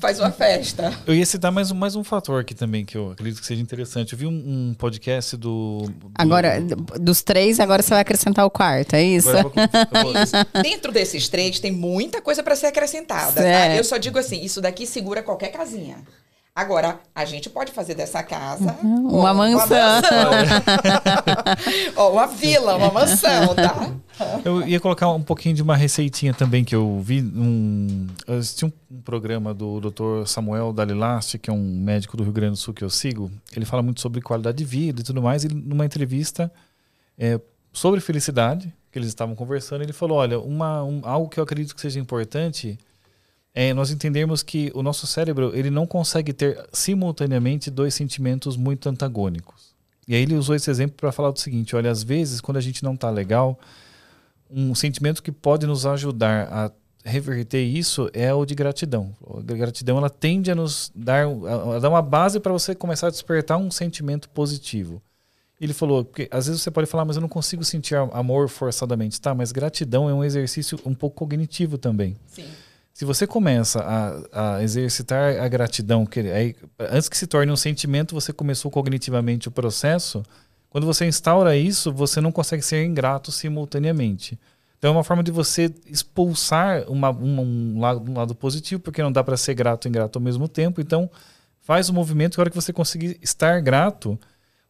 faz uma festa. Eu ia citar mais um, mais um fator aqui também que eu acredito que seja interessante. Eu vi um, um podcast do, do, Agora, dos três, agora você vai acrescentar o quarto, é isso? Eu vou, eu vou... *laughs* Dentro desses três tem muita coisa para ser acrescentada. Tá? Eu só digo assim: isso daqui segura qualquer casinha. Agora, a gente pode fazer dessa casa uhum, uma, mansão. Uma, mansão. *laughs* uma vila, uma mansão, tá? Eu ia colocar um pouquinho de uma receitinha também que eu vi. Um, eu assisti um, um programa do Dr. Samuel Dalilasti, que é um médico do Rio Grande do Sul que eu sigo. Ele fala muito sobre qualidade de vida e tudo mais. E numa entrevista é, sobre felicidade, que eles estavam conversando, ele falou: Olha, uma, um, algo que eu acredito que seja importante é nós entendermos que o nosso cérebro ele não consegue ter simultaneamente dois sentimentos muito antagônicos. E aí ele usou esse exemplo para falar do seguinte: olha, às vezes quando a gente não está legal, um sentimento que pode nos ajudar a reverter isso é o de gratidão. A gratidão ela tende a nos dar, a, dar uma base para você começar a despertar um sentimento positivo. Ele falou, porque às vezes você pode falar, mas eu não consigo sentir amor forçadamente. Tá, mas gratidão é um exercício um pouco cognitivo também. Sim. Se você começa a, a exercitar a gratidão, que aí, antes que se torne um sentimento, você começou cognitivamente o processo. Quando você instaura isso, você não consegue ser ingrato simultaneamente. Então é uma forma de você expulsar uma, um, lado, um lado positivo, porque não dá para ser grato e ingrato ao mesmo tempo. Então faz o movimento que a hora que você conseguir estar grato,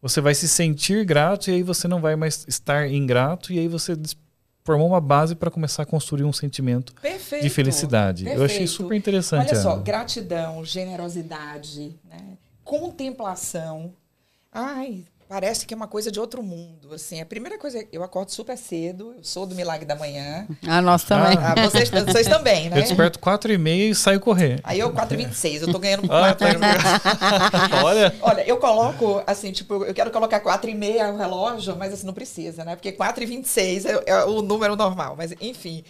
você vai se sentir grato e aí você não vai mais estar ingrato e aí você formou uma base para começar a construir um sentimento Perfeito. de felicidade. Perfeito. Eu achei super interessante. Olha só, gratidão, generosidade, né? contemplação. Ai, Parece que é uma coisa de outro mundo, assim. A primeira coisa, eu acordo super cedo, eu sou do Milagre da Manhã. Ah, nós também. Ah, vocês, vocês também, né? Eu desperto 4 e meia e saio correr. Aí eu 4 e 26, eu tô ganhando 4. Ah, *laughs* Olha. Olha, eu coloco, assim, tipo, eu quero colocar 4 e meia o relógio, mas assim, não precisa, né? Porque 4 e 26 é, é o número normal. Mas, enfim,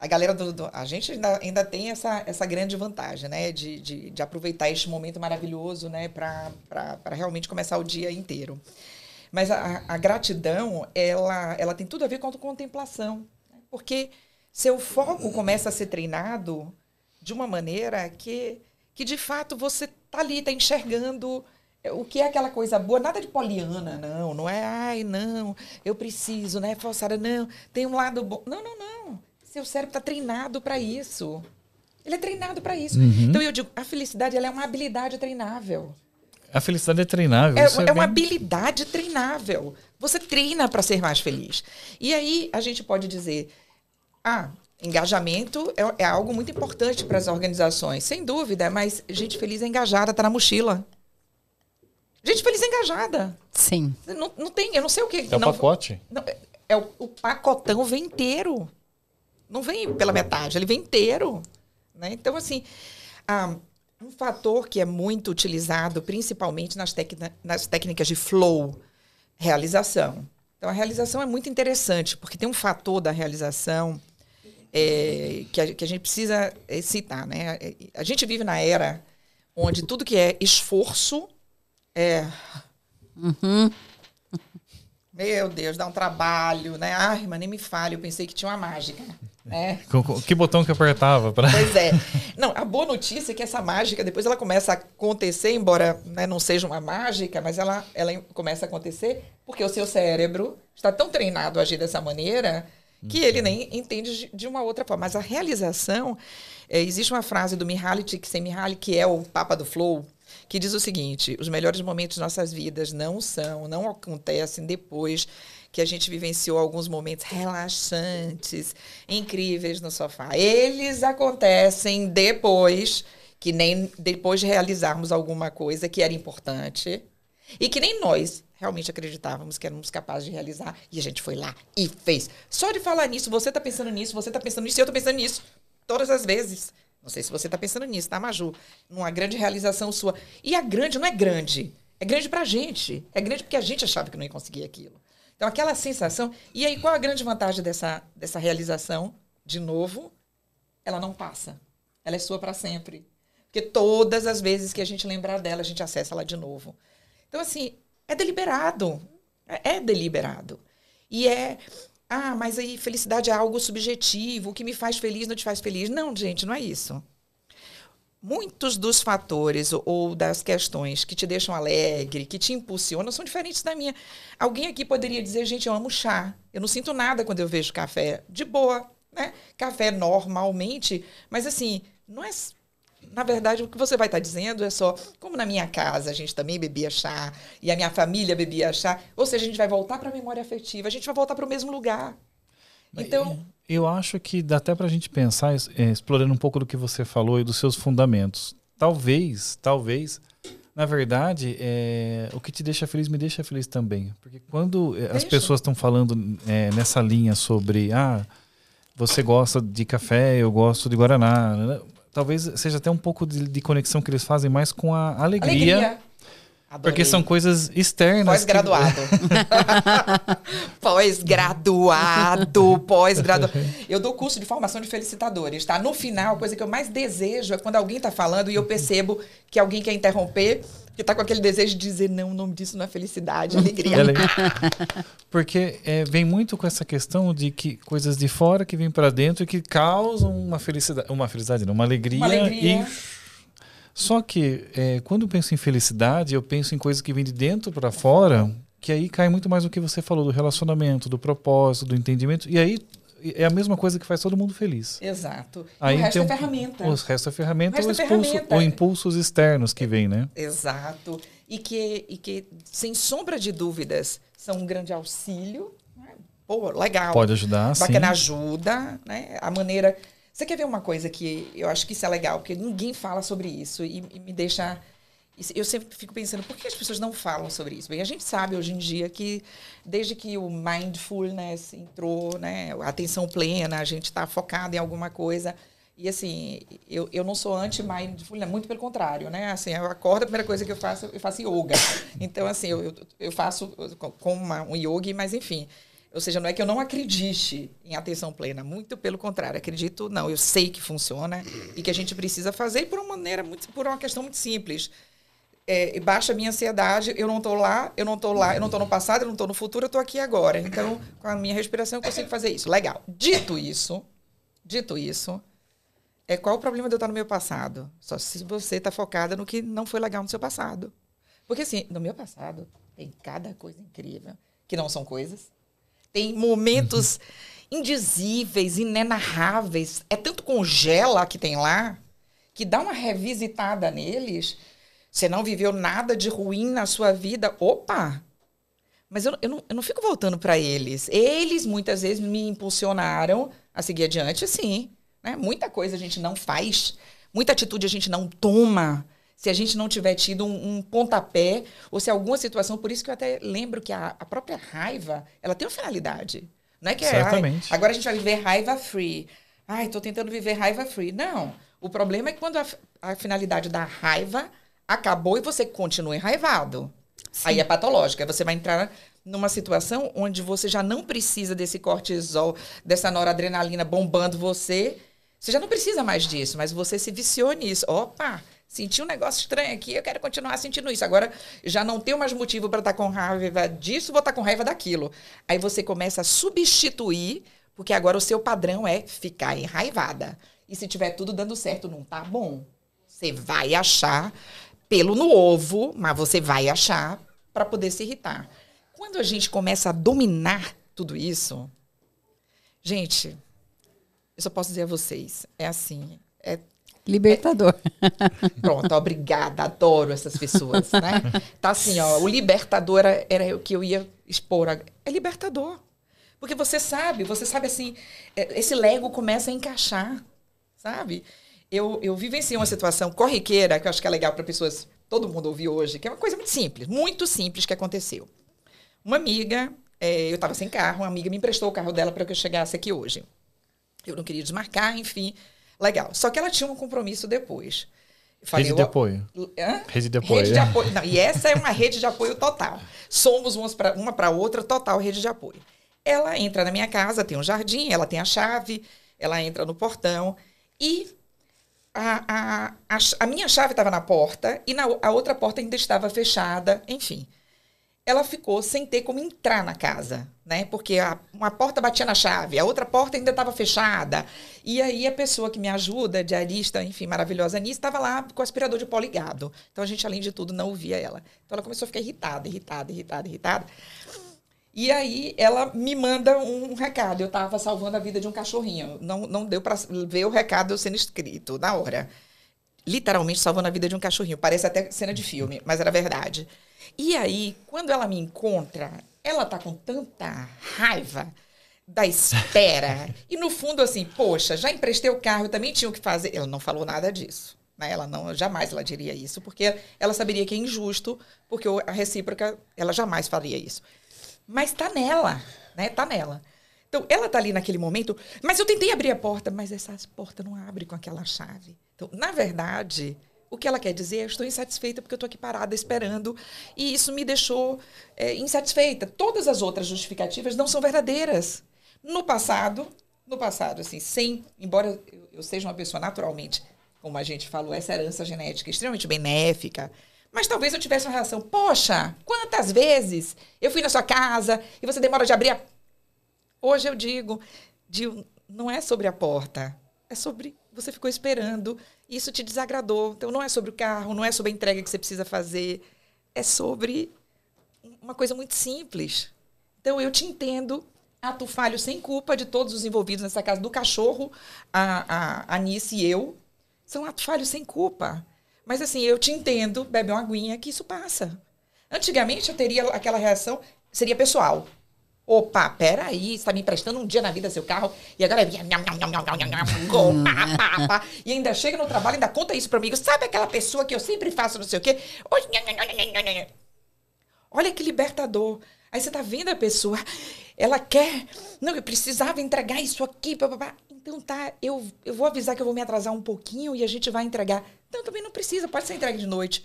a galera do, do, a gente ainda, ainda tem essa, essa grande vantagem, né? De, de, de aproveitar este momento maravilhoso, né? Para realmente começar o dia inteiro. Mas a, a, gratidão, ela, ela tem tudo a ver com a contemplação. Né? Porque seu foco começa a ser treinado de uma maneira que, que de fato, você tá ali, tá enxergando o que é aquela coisa boa, nada de poliana, não, não é, ai, não, eu preciso, né, falsara, não, tem um lado bom. Não, não, não Seu cérebro está treinado para isso. Ele é treinado para isso. Uhum. Então eu digo, a felicidade ela é uma habilidade treinável. A felicidade é treinável. É, é uma bem- habilidade treinável. Você treina para ser mais feliz. E aí a gente pode dizer, ah, engajamento é, é algo muito importante para as organizações, sem dúvida. Mas gente feliz é engajada, tá na mochila. Gente feliz é engajada. Sim. Não, não tem, eu não sei o que. É o não, pacote. não, é, é o, o pacotão vem inteiro. Não vem pela metade, ele vem inteiro. Né? Então, assim, ah, um fator que é muito utilizado, principalmente nas, nas técnicas de flow, realização. Então, a realização é muito interessante, porque tem um fator da realização é, que, a, que a gente precisa é, citar. Né? A gente vive na era onde tudo que é esforço é meu Deus, dá um trabalho, né? Ai, mas nem me fale, eu pensei que tinha uma mágica, com- Que botão que apertava? Pra... Pois é. Não, a boa notícia é que essa mágica, depois ela começa a acontecer, embora né, não seja uma mágica, mas ela, ela começa a acontecer porque o seu cérebro está tão treinado a agir dessa maneira que ele nem entende de- de uma outra forma. Mas a realização, é, existe uma frase do Mihaly Csikszentmihalyi, que é o papa do flow, que diz o seguinte: os melhores momentos de nossas vidas não são, não acontecem depois que a gente vivenciou alguns momentos relaxantes, incríveis no sofá. Eles acontecem depois que nem depois de realizarmos alguma coisa que era importante e que nem nós realmente acreditávamos que éramos capazes de realizar e a gente foi lá e fez. Só de falar nisso, você está pensando nisso, você está pensando nisso e eu estou pensando nisso todas as vezes. Não sei se você está pensando nisso, tá, Maju? Numa grande realização sua. E a grande não é grande. É grande pra gente. É grande porque a gente achava que não ia conseguir aquilo. Então, aquela sensação. E aí, qual a grande vantagem dessa, dessa realização? De novo, ela não passa. Ela é sua para sempre. Porque todas as vezes que a gente lembrar dela, a gente acessa ela de novo. Então, assim, é deliberado. É, é deliberado. E é. Ah, mas aí felicidade é algo subjetivo. O que me faz feliz não te faz feliz. Não, gente, não é isso. Muitos dos fatores ou- das questões que te deixam alegre, que te impulsionam, são diferentes da minha. Alguém aqui poderia dizer, gente, eu amo chá. Eu não sinto nada quando eu vejo café. De boa, né? Café normalmente, mas assim, não é. Na verdade, o que você vai estar dizendo é só, como na minha casa a gente também bebia chá e a minha família bebia chá, ou seja, a gente vai voltar para a memória afetiva, a gente vai voltar para o mesmo lugar. Então, Eu acho que dá até pra gente pensar, é, explorando um pouco do que você falou e dos seus fundamentos. Talvez, talvez, na verdade, é, o que te deixa feliz me deixa feliz também. Porque quando é, as Deixa. pessoas estão falando é, nessa linha sobre, ah, você gosta de café, eu gosto de guaraná, né? talvez seja até um pouco de, de conexão que eles fazem mais com a alegria, alegria. Porque Adorei. são coisas externas. que- Pós-graduado. *laughs* pós-graduado, pós-graduado. *laughs* Eu dou curso de formação de felicitadores, tá? No final, a coisa que eu mais desejo é quando alguém está falando e eu percebo que alguém quer interromper, que está com aquele desejo de dizer, não, o nome disso não é felicidade, é alegria. Ela- *laughs* Porque é, vem muito com essa questão de que coisas de fora que vêm para dentro e que causam uma felicidade, uma felicidade, não, uma alegria. Uma alegria. E, só que é, quando eu penso em felicidade, eu penso em coisas que vêm de dentro para fora, que aí cai muito mais o que você falou do relacionamento, do propósito, do entendimento. E aí é a mesma coisa que faz todo mundo feliz. Exato. Aí o resto tem é um- ferramenta. O resto é ferramenta O ou, resto é expulso, ferramenta. ou impulsos externos que vêm, né? Exato. E que, e que, sem sombra de dúvidas, são um grande auxílio. né? Pô, legal. Pode ajudar, sim. Bacana ajuda, né? A maneira. Você quer ver uma coisa que eu acho que isso é legal, porque ninguém fala sobre isso e, e me deixa. Eu sempre fico pensando, por que as pessoas não falam sobre isso? Bem, a gente sabe hoje em dia que, desde que o mindfulness entrou, né? A atenção plena, a gente está focado em alguma coisa. E assim, eu, eu não sou anti-mindfulness, muito pelo contrário, né? Assim, eu acordo, a primeira coisa que eu faço, eu faço yoga. Então, assim, eu, eu- eu faço com uma, um yogi, mas enfim. Ou seja, não é que eu não acredite em atenção plena, muito pelo contrário, acredito, não, eu sei que funciona e que a gente precisa fazer por uma maneira muito, por uma questão muito simples. É, baixa a minha ansiedade, eu não estou lá, eu não estou lá, eu não estou no passado, eu não estou no futuro, eu estou aqui agora. Então, com a minha respiração, eu consigo fazer isso. Legal. Dito isso, dito isso, é qual o problema de eu estar no meu passado? Só se você está focada no que não foi legal no seu passado. Porque assim, no meu passado tem cada coisa incrível, que não são coisas, Tem momentos indizíveis, inenarráveis. É tanto congela que tem lá, que dá uma revisitada neles. Você não viveu nada de ruim na sua vida. Opa! Mas eu, eu, não, eu não fico voltando para eles. Eles muitas vezes me impulsionaram a seguir adiante, sim. Né? Muita coisa a gente não faz, muita atitude a gente não toma se a gente não tiver tido um, um, pontapé, ou se alguma situação, por isso que eu até lembro que a, a própria raiva, ela tem uma finalidade. Não é que é. Ai, agora a gente vai viver raiva free. Ai, estou tentando viver raiva free. Não. O problema é quando a, a finalidade da raiva acabou e você continua enraivado. Sim. Aí é patológica. Você vai entrar numa situação onde você já não precisa desse cortisol, dessa noradrenalina bombando você. Você já não precisa mais disso, mas você se viciou nisso. Opa, Senti um negócio estranho aqui, eu quero continuar sentindo isso. Agora já não tenho mais motivo para estar tá com raiva disso, vou estar tá com raiva daquilo. Aí você começa a substituir, porque agora o seu padrão é ficar enraivada. E se tiver tudo dando certo, não tá bom. Você vai achar pelo no ovo, mas você vai achar para poder se irritar. Quando a gente começa a dominar tudo isso, gente, eu só posso dizer a vocês, é assim, é Libertador. *laughs* Pronto, obrigada, adoro essas pessoas, né? Tá assim, ó, o libertador era, era o que eu ia expor. É libertador. Porque você sabe, você sabe assim, é, esse Lego começa a encaixar, sabe? Eu, eu vivenciei uma situação corriqueira, que eu acho que é legal para pessoas, todo mundo ouvir hoje, que é uma coisa muito simples, muito simples que aconteceu. Uma amiga, é, eu estava sem carro, uma amiga me emprestou o carro dela para que eu chegasse aqui hoje. Eu não queria desmarcar, enfim. Legal. Só que ela tinha um compromisso depois. Falei, rede de apoio. Hã? Rede de apoio. Rede de apoio. Não, e essa é uma *laughs* rede de apoio total. Somos pra, uma para outra, total rede de apoio. Ela entra na minha casa, tem um jardim, ela tem a chave, ela entra no portão e a, a, a, a minha chave estava na porta e na, a outra porta ainda estava fechada, enfim ela ficou sem ter como entrar na casa, né? Porque a, uma porta batia na chave, a outra porta ainda estava fechada. E aí a pessoa que me ajuda, diarista, enfim, maravilhosa nisso, estava lá com o aspirador de pó ligado. Então a gente, além de tudo, não ouvia ela. Então ela começou a ficar irritada, irritada, irritada, irritada. E aí ela me manda um recado. Eu estava salvando a vida de um cachorrinho. Não, não deu para ver o recado sendo escrito na hora. Literalmente salvando a vida de um cachorrinho. Parece até cena de filme, mas era verdade. E aí, quando ela me encontra, ela tá com tanta raiva da espera. e no fundo, assim, poxa, já emprestei o carro, eu também tinha o que fazer. Ela não falou nada disso. Né? Ela não, jamais ela diria isso, porque ela saberia que é injusto, porque a recíproca, ela jamais faria isso. Mas tá nela, né? Tá nela. Então, ela tá ali naquele momento, mas eu tentei abrir a porta, mas essa porta não abre com aquela chave. Então, na verdade, o que ela quer dizer é: estou insatisfeita porque eu estou aqui parada esperando e isso me deixou é, insatisfeita. Todas as outras justificativas não são verdadeiras. No passado, no passado, assim, sem, embora eu, seja uma pessoa naturalmente, como a gente falou, essa herança genética extremamente benéfica, mas talvez eu tivesse uma reação: poxa, quantas vezes eu fui na sua casa e você demora de abrir a. Hoje eu digo, digo não é sobre a porta, é sobre você ficou esperando, isso te desagradou. Então não é sobre o carro, não é sobre a entrega que você precisa fazer, é sobre uma coisa muito simples. Então eu te entendo, ato falho sem culpa de todos os envolvidos nessa casa, do cachorro, a, a, a Nice e eu, são ato falho sem culpa. Mas assim, eu te entendo, bebe uma aguinha, que isso passa. Antigamente eu teria aquela reação, seria pessoal. Opa, peraí, você está me emprestando um dia na vida seu carro e agora é e ainda chega no trabalho e ainda conta isso para mim. Sabe aquela pessoa que eu sempre faço não sei o quê? Olha que libertador. Aí você tá vendo a pessoa, ela quer, não, eu precisava entregar isso aqui, papapá. Então tá, eu, eu vou avisar que eu vou me atrasar um pouquinho e a gente vai entregar. Então também não precisa, pode ser entregue de noite.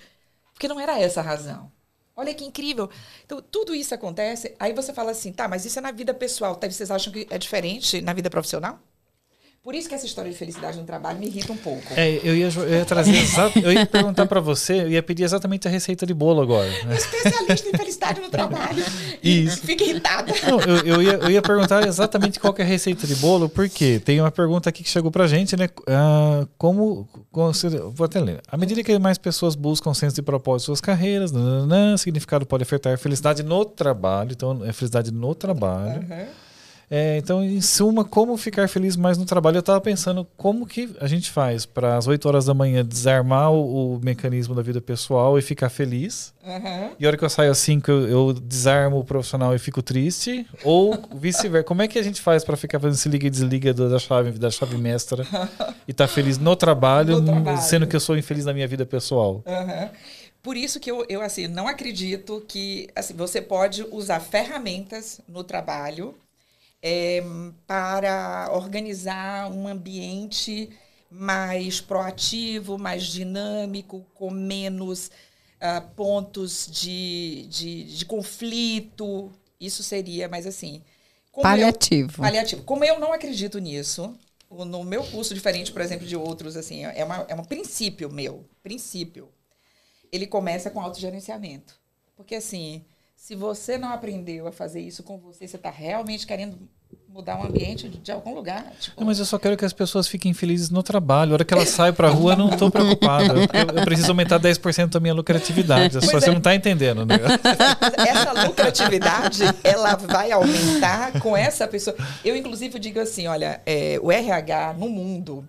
Porque não era essa a razão. Olha que incrível. Então, tudo isso acontece. Aí você fala assim, tá, mas isso é na vida pessoal. Tá, vocês acham que é diferente na vida profissional? Por isso que essa história de felicidade no trabalho me irrita um pouco. É, eu ia, eu ia trazer exato, eu ia perguntar para você, eu ia pedir exatamente a receita de bolo agora. Né? Especialista em felicidade no trabalho. *laughs* Isso. Fica irritada. Não, eu, eu, ia, eu ia perguntar exatamente qual é a receita de bolo, porque tem uma pergunta aqui que chegou pra gente, né? Ah, como, como vou até ler. À medida que mais pessoas buscam senso de propósito em suas carreiras, nananã, significado pode afetar a felicidade no trabalho, então é felicidade no trabalho. Uhum. É, então, em suma, como ficar feliz mais no trabalho? Eu estava pensando como que a gente faz para às 8 horas da manhã desarmar o, o, mecanismo da vida pessoal e ficar feliz. Uhum. E a hora que eu saio às 5, eu, eu desarmo o profissional e fico triste. Ou vice-versa. como é que a gente faz para ficar fazendo esse liga e desliga da chave, da chave mestra e estar tá feliz no trabalho, no trabalho, sendo que eu sou infeliz na minha vida pessoal? Uhum. Por isso que eu, eu assim, não acredito que assim, você pode usar ferramentas no trabalho é, para organizar um ambiente mais proativo, mais dinâmico, com menos uh, pontos de, de, de, conflito. Isso seria, mas assim. paliativo. Eu, paliativo. Como eu não acredito nisso, no meu curso, diferente, por exemplo, de outros, assim, é, uma, é um princípio meu. Princípio. Ele começa com autogerenciamento. Porque, assim, se você não aprendeu a fazer isso com você, você está realmente querendo mudar um ambiente de, algum lugar. Tipo... Não, mas eu só quero que as pessoas fiquem felizes no trabalho. A hora que elas saem para a rua, eu não estou preocupada. Eu, eu, preciso aumentar 10% da minha lucratividade. Só é. você não está entendendo. Né? *laughs* Essa lucratividade, ela vai aumentar com essa pessoa. Eu, inclusive, digo assim, olha, é, o RH no mundo...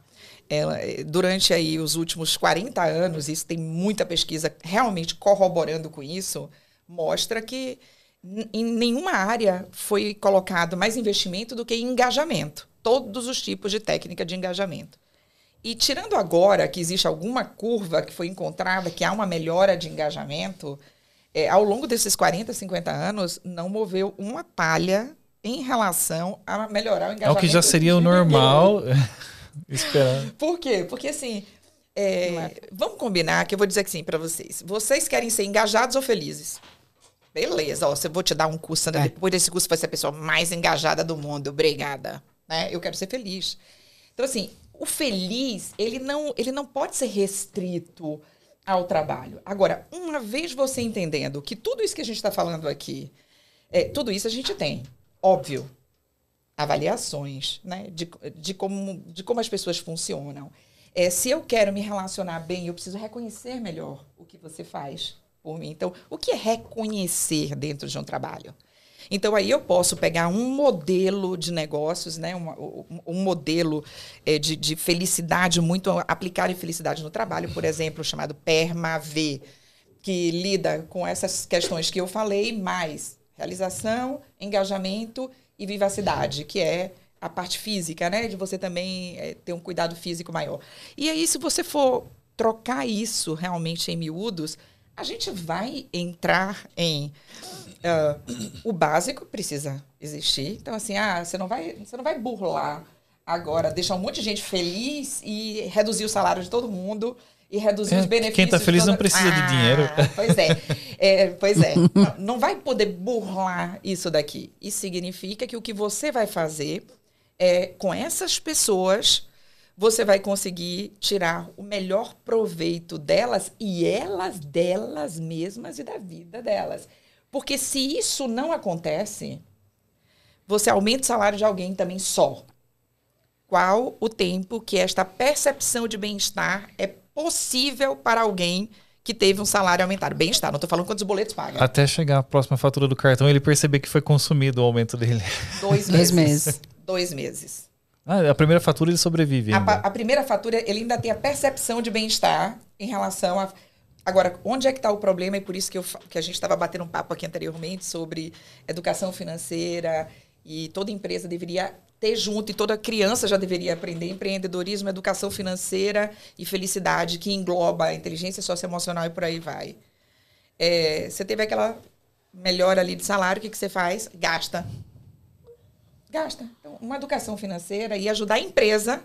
É, durante aí os últimos 40 anos, isso tem muita pesquisa realmente corroborando com isso, mostra que em nenhuma área foi colocado mais investimento do que em engajamento. Todos os tipos de técnica de engajamento. E tirando agora que existe alguma curva que foi encontrada, que há uma melhora de engajamento, é, ao longo desses 40, 50 anos, não moveu uma palha em relação a melhorar o engajamento. É o que já seria o normal. *laughs* Esperando. Por quê? Porque assim, é, é. vamos combinar que eu vou dizer assim para vocês. Vocês querem ser engajados ou felizes? Beleza, ó, eu vou te dar um curso, né? é. depois desse curso vai ser a pessoa mais engajada do mundo. Obrigada. Né? Eu quero ser feliz. Então, assim, o feliz, ele não, ele não pode ser restrito ao trabalho. Agora, uma vez você entendendo que tudo isso que a gente está falando aqui, é, tudo isso a gente tem, óbvio, avaliações, né? De, de, como, de como as pessoas funcionam. É, se eu quero me relacionar bem, eu preciso reconhecer melhor o que você faz por mim. Então, o que é reconhecer dentro de um trabalho? Então, aí eu posso pegar um modelo de negócios, né? um, um modelo é, de, de, felicidade, muito aplicado em felicidade no trabalho, por exemplo, chamado PERMA-V, que lida com essas questões que eu falei, mais realização, engajamento e vivacidade, que é a parte física, né? De você também é, ter um cuidado físico maior. E aí, se você for trocar isso realmente em miúdos, a gente vai entrar em uh, o básico precisa existir. Então assim, ah, você não vai, você não vai burlar agora, deixar um monte de gente feliz e reduzir o salário de todo mundo e reduzir é, os benefícios. Quem está feliz toda... não precisa ah, de dinheiro. Pois é, *laughs* é pois é. Não, não vai poder burlar isso daqui. Isso significa que o que você vai fazer é com essas pessoas você vai conseguir tirar o melhor proveito delas e elas delas mesmas e da vida delas. Porque se isso não acontece, você aumenta o salário de alguém também só. Qual o tempo que esta percepção de bem-estar é possível para alguém que teve um salário aumentado? Bem-estar, não estou falando quantos boletos paga. Até chegar a próxima fatura do cartão, ele perceber que foi consumido o aumento dele. Dois meses. Dois meses. Dois meses. Ah, a primeira fatura ele sobrevive. A, a, primeira fatura ele ainda tem a percepção de bem-estar em relação a. Agora, onde é que está o problema? E por isso que, eu, que a gente estava batendo um papo aqui anteriormente sobre educação financeira e toda empresa deveria ter junto, e toda criança já deveria aprender empreendedorismo, educação financeira e felicidade, que engloba a inteligência socioemocional e por aí vai. É, você teve aquela melhora ali de salário, o que, que você faz? Gasta. Gasta. Então, uma educação financeira e ajudar a empresa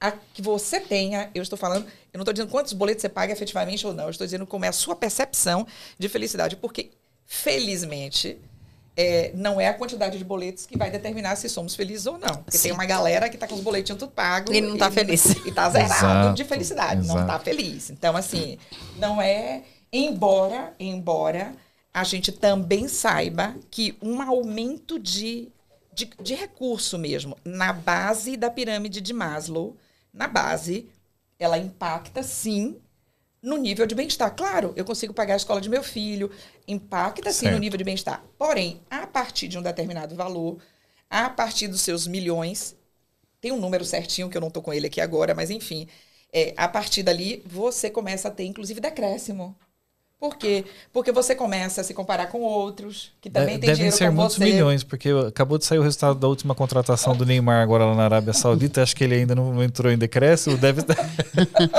a que você tenha, eu estou falando, eu não estou dizendo quantos boletos você paga efetivamente ou não, eu estou dizendo como é a sua percepção de felicidade, porque, felizmente, é, não é a quantidade de boletos que vai determinar se somos felizes ou não. Porque Sim. tem uma galera que está com os boletinhos tudo pago. E não está feliz. E está zerado exato, de felicidade, exato. não está feliz. Então, assim, não é. Embora, embora a gente também saiba que um aumento de, de, de recurso mesmo na base da pirâmide de Maslow, na base, ela impacta sim no nível de bem-estar. Claro, eu consigo pagar a escola de meu filho, impacta sim certo. no nível de bem-estar. Porém, a partir de um determinado valor, a partir dos seus milhões, tem um número certinho que eu não estou com ele aqui agora, mas enfim, é, a partir dali você começa a ter, inclusive, decréscimo. Por quê? Porque você começa a se comparar com outros que também têm dinheiro ser muitos milhões, porque acabou de sair o resultado da última contratação do Neymar agora lá na Arábia Saudita. Acho que ele ainda não entrou em decréscimo. Deve,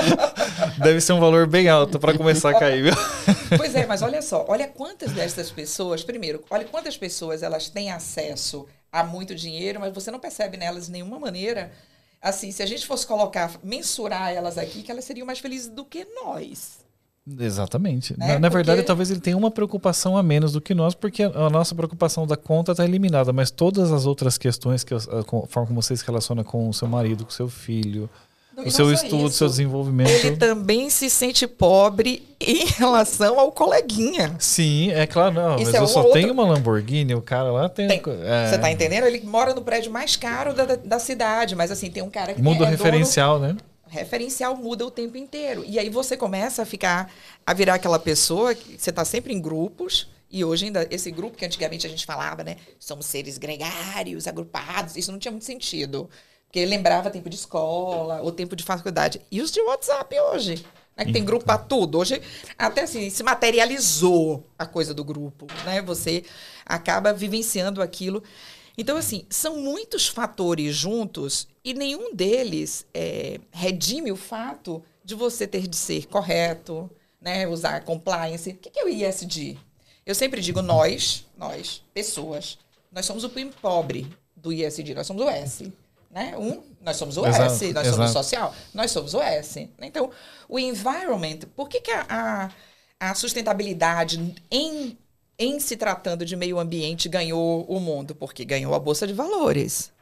*laughs* deve ser um valor bem alto para começar a cair. Viu? Pois é, mas olha só, olha quantas dessas pessoas, primeiro, olha quantas pessoas elas têm acesso a muito dinheiro, mas você não percebe nelas de nenhuma maneira. Assim, se a gente fosse colocar, mensurar elas aqui, que elas seriam mais felizes do que nós. Exatamente. Né? Na, na porque... verdade, talvez ele tenha uma preocupação a menos do que nós, porque a nossa preocupação da conta está eliminada, mas todas as outras questões, que a, a forma como você se relaciona com o seu marido, com o seu filho, o seu estudo, o seu desenvolvimento. Ele também se sente pobre em relação ao coleguinha. Sim, é claro, não. Isso mas é eu só outro... tenho uma Lamborghini, o cara lá tem. tem. É... Você tá entendendo? Ele mora no prédio mais caro da, da, cidade, mas assim, tem um cara que Muda é, o referencial, dono... né? Referencial muda o tempo inteiro. E aí você começa a ficar, a virar aquela pessoa que você está sempre em grupos. E hoje ainda, esse grupo que antigamente a gente falava, né? Somos seres gregários, agrupados. Isso não tinha muito sentido. Porque lembrava tempo de escola, ou tempo de faculdade. E os de WhatsApp hoje. Né, que tem grupo para tudo. Hoje, até assim, se materializou a coisa do grupo. Né? Você acaba vivenciando aquilo. Então, assim, são muitos fatores juntos e nenhum deles é, redime o fato de você ter de ser correto, né? usar compliance. O que é o ISD? Eu sempre digo nós, nós, pessoas, nós somos o pobre do ISD, nós somos o S. Né? Um, nós somos o exato, S, nós exato. somos o social, nós somos o S. Então, o environment, por que, que a, a, a sustentabilidade em em se tratando de meio ambiente, ganhou o mundo? Porque ganhou a Bolsa de Valores.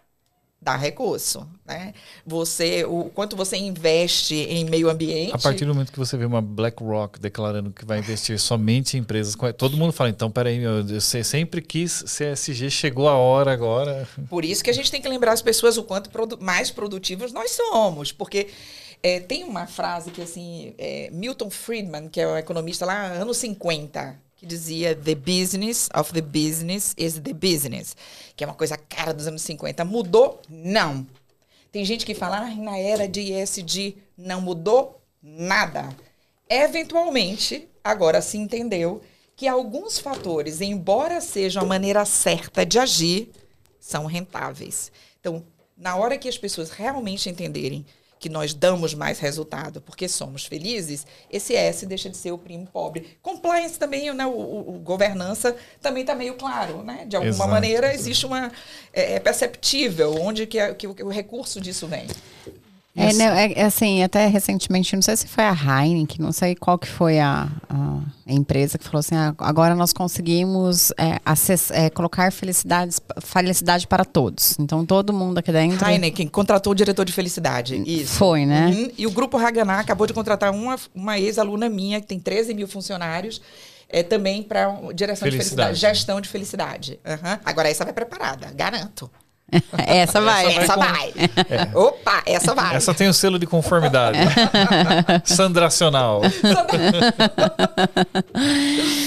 Dá recurso, né? Você, o quanto você investe em meio ambiente. A partir do momento que você vê uma BlackRock declarando que vai investir somente em empresas, todo mundo fala, então, peraí, eu sempre quis CSG, chegou a hora agora. Por isso que a gente tem que lembrar as pessoas o quanto produ mais produtivos nós somos, porque é, tem uma frase que, assim, é, Milton Friedman, que é um economista lá, anos 50, que dizia The business of the business is the business, que é uma coisa cara dos anos 50. Mudou? Não. Tem gente que fala, ah, na era de ESG não mudou nada. Eventualmente, agora se entendeu que alguns fatores, embora sejam a maneira certa de agir, são rentáveis. Então, na hora que as pessoas realmente entenderem que nós damos mais resultado porque somos felizes, esse S deixa de ser o primo pobre. Compliance também, né, o, o, o governança também está meio claro, né? De alguma Exato. maneira existe uma é, é perceptível onde que, é, que, o, que o recurso disso vem. É, não, é, assim, até recentemente, não sei se foi a Heineken, não sei qual que foi a, a empresa que falou assim, ah, agora nós conseguimos é, acess, é, colocar felicidade, felicidade para todos. Então, todo mundo aqui dentro... Heineken contratou o diretor de felicidade, isso. Foi, né? Uhum. E o Grupo Haganá acabou de contratar uma, uma ex-aluna minha, que tem 13 mil funcionários, é, também para direção felicidade. de felicidade, gestão de felicidade. Uhum. Agora, essa vai preparada, garanto. *laughs* Essa vai. Essa vai. É. Opa, essa vai. Essa tem o selo de conformidade. *laughs* Sandracional. *laughs*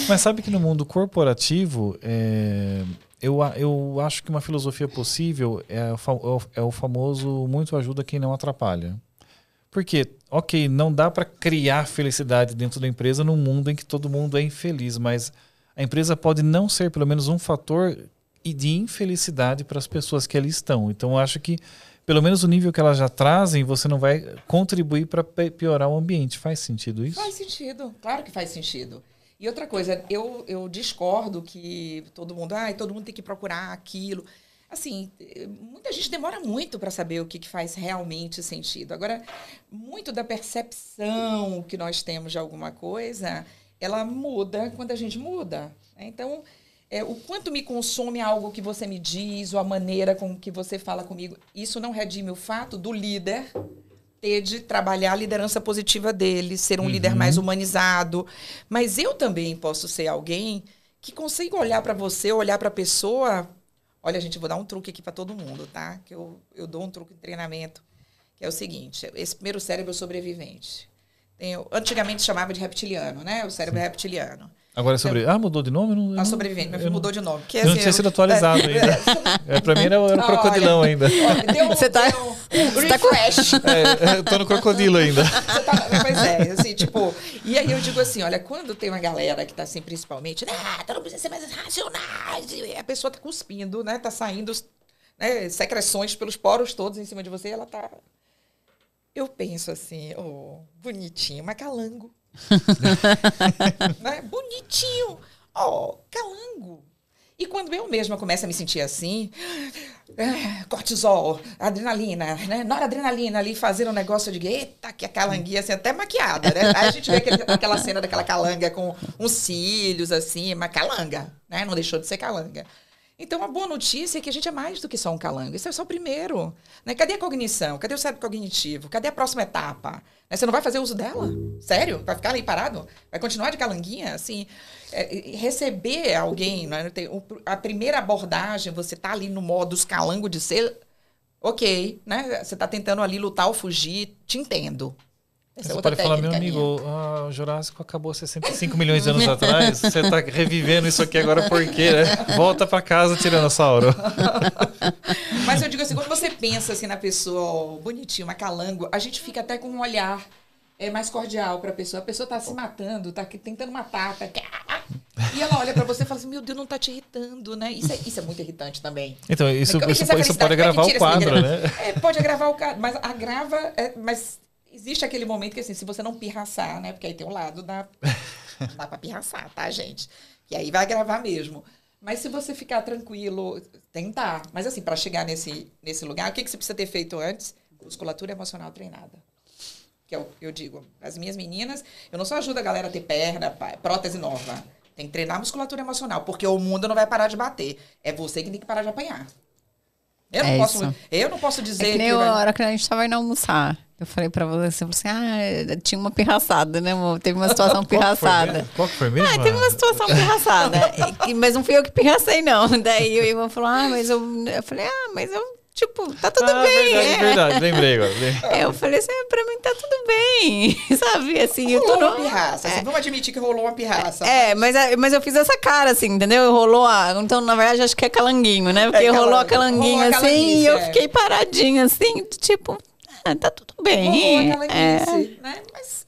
Mas sabe que no mundo corporativo, é, eu, eu acho que uma filosofia possível é o, é o famoso muito ajuda quem não atrapalha. Porque, ok, não dá para criar felicidade dentro da empresa num mundo em que todo mundo é infeliz, mas a empresa pode não ser pelo menos um fator e de infelicidade para as pessoas que ali estão. Então, acho que, pelo menos o nível que elas já trazem, você não vai contribuir para piorar o ambiente. Faz sentido isso? Faz sentido, claro que faz sentido. E outra coisa, eu, eu discordo que todo mundo, ah, todo mundo tem que procurar aquilo. Assim, muita gente demora muito para saber o que, que faz realmente sentido. Agora, muito da percepção que nós temos de alguma coisa, ela muda quando a gente muda. Né? Então, é, o quanto me consome algo que você me diz, ou a maneira com que você fala comigo. Isso não redime o fato do líder ter de trabalhar a liderança positiva dele, ser um uhum. líder mais humanizado. Mas eu também posso ser alguém que consiga olhar para você, olhar para a pessoa. Olha, gente, vou dar um truque aqui para todo mundo, tá? Que eu, eu dou um truque em treinamento, que é o seguinte: esse primeiro cérebro sobrevivente. Tem, antigamente chamava de reptiliano, né? O cérebro Sim. reptiliano. Agora é sobre. Ah, mudou de nome? Não, a sobrevivente. Meu filho mudou de nome. Que, não assim, tinha sido atualizado é, ainda. É, pra mim era, *laughs* era o crocodilão olha, ainda. Deu, você tá, deu, você tá refresh. *laughs* É, eu tô no crocodilo ainda. Tá, pois é, assim, tipo. E aí eu digo assim: olha, quando tem uma galera que tá assim, principalmente, ah, tu não precisa ser mais racionais. A pessoa tá cuspindo, né? Tá saindo né, secreções pelos poros todos em cima de você e ela tá. Eu penso assim, oh, bonitinho, mas calango. *laughs* né? Bonitinho. Ó, oh, calango. E quando eu mesma começo a me sentir assim, é, cortisol, adrenalina, né? Noradrenalina ali, fazer um negócio de eita, que a calanguinha assim, até maquiada, né? Aí a gente vê aquele, aquela cena daquela calanga com uns cílios assim, uma calanga, né? Não deixou de ser calanga. Então, a boa notícia é que a gente é mais do que só um calango. Isso é só o primeiro. Né? Cadê a cognição? Cadê o cérebro cognitivo? Cadê a próxima etapa? Né? Você não vai fazer uso dela? Sério? Vai ficar ali parado? Vai continuar de calanguinha? Assim, é, receber alguém, né? a primeira abordagem, você tá ali no modo calango de ser, ok, né? Você tá tentando ali lutar ou fugir, te entendo. Essa você pode falar, meu amigo, ah, o Jurássico acabou 65 milhões de anos *laughs* atrás. Você está revivendo isso aqui agora por quê, né? Volta para casa, Tiranossauro. *laughs* Mas eu digo assim, quando você pensa assim na pessoa bonitinha, uma calango, a gente fica até com um olhar é, mais cordial para a pessoa. A pessoa está se matando, está tentando matar, tá... E ela olha para você e fala assim: Meu Deus, não está te irritando, né? Isso é, isso é muito irritante também. Então, isso, isso, isso pode agravar o quadro, né? É, pode agravar o quadro, mas agrava. É, mas existe aquele momento que, assim, se você não pirraçar, né? Porque aí tem um lado da. Não dá pra pirraçar, tá, gente? Que aí vai gravar mesmo. Mas se você ficar tranquilo, tentar. Mas assim, para chegar nesse, nesse lugar, o que, que você precisa ter feito antes? Musculatura emocional treinada. Que é o eu digo, as minhas meninas, eu não só ajudo a galera a ter perna, prótese nova. Tem que treinar musculatura emocional, porque o mundo não vai parar de bater. É você que tem que parar de apanhar. Eu não, é posso, eu não posso dizer. É que nem que a hora que a gente estava indo almoçar. Eu falei pra você, você falou assim, ah, tinha uma pirraçada, né, amor? Teve uma situação *laughs* pirraçada. Qual que foi mesmo? Ah, teve uma situação pirraçada. *laughs* mas não fui eu que pirracei, não. *laughs* Daí o Ivan falou, ah, mas eu... Eu falei, ah, mas eu, tipo, tá tudo ah, bem. Verdade, é. verdade, lembrei agora. Eu falei assim, pra mim tá tudo bem, sabe? Assim, rolou eu tô no... uma pirraça, é. vamos admitir que rolou uma pirraça. É, mas, mas eu fiz essa cara, assim, entendeu? Rolou a... Então, na verdade, acho que é calanguinho, né? Porque é, rolou a calanguinha, rolou assim, e eu fiquei paradinha, assim, tipo ah, tá tudo bem. Bom, é. né? Mas,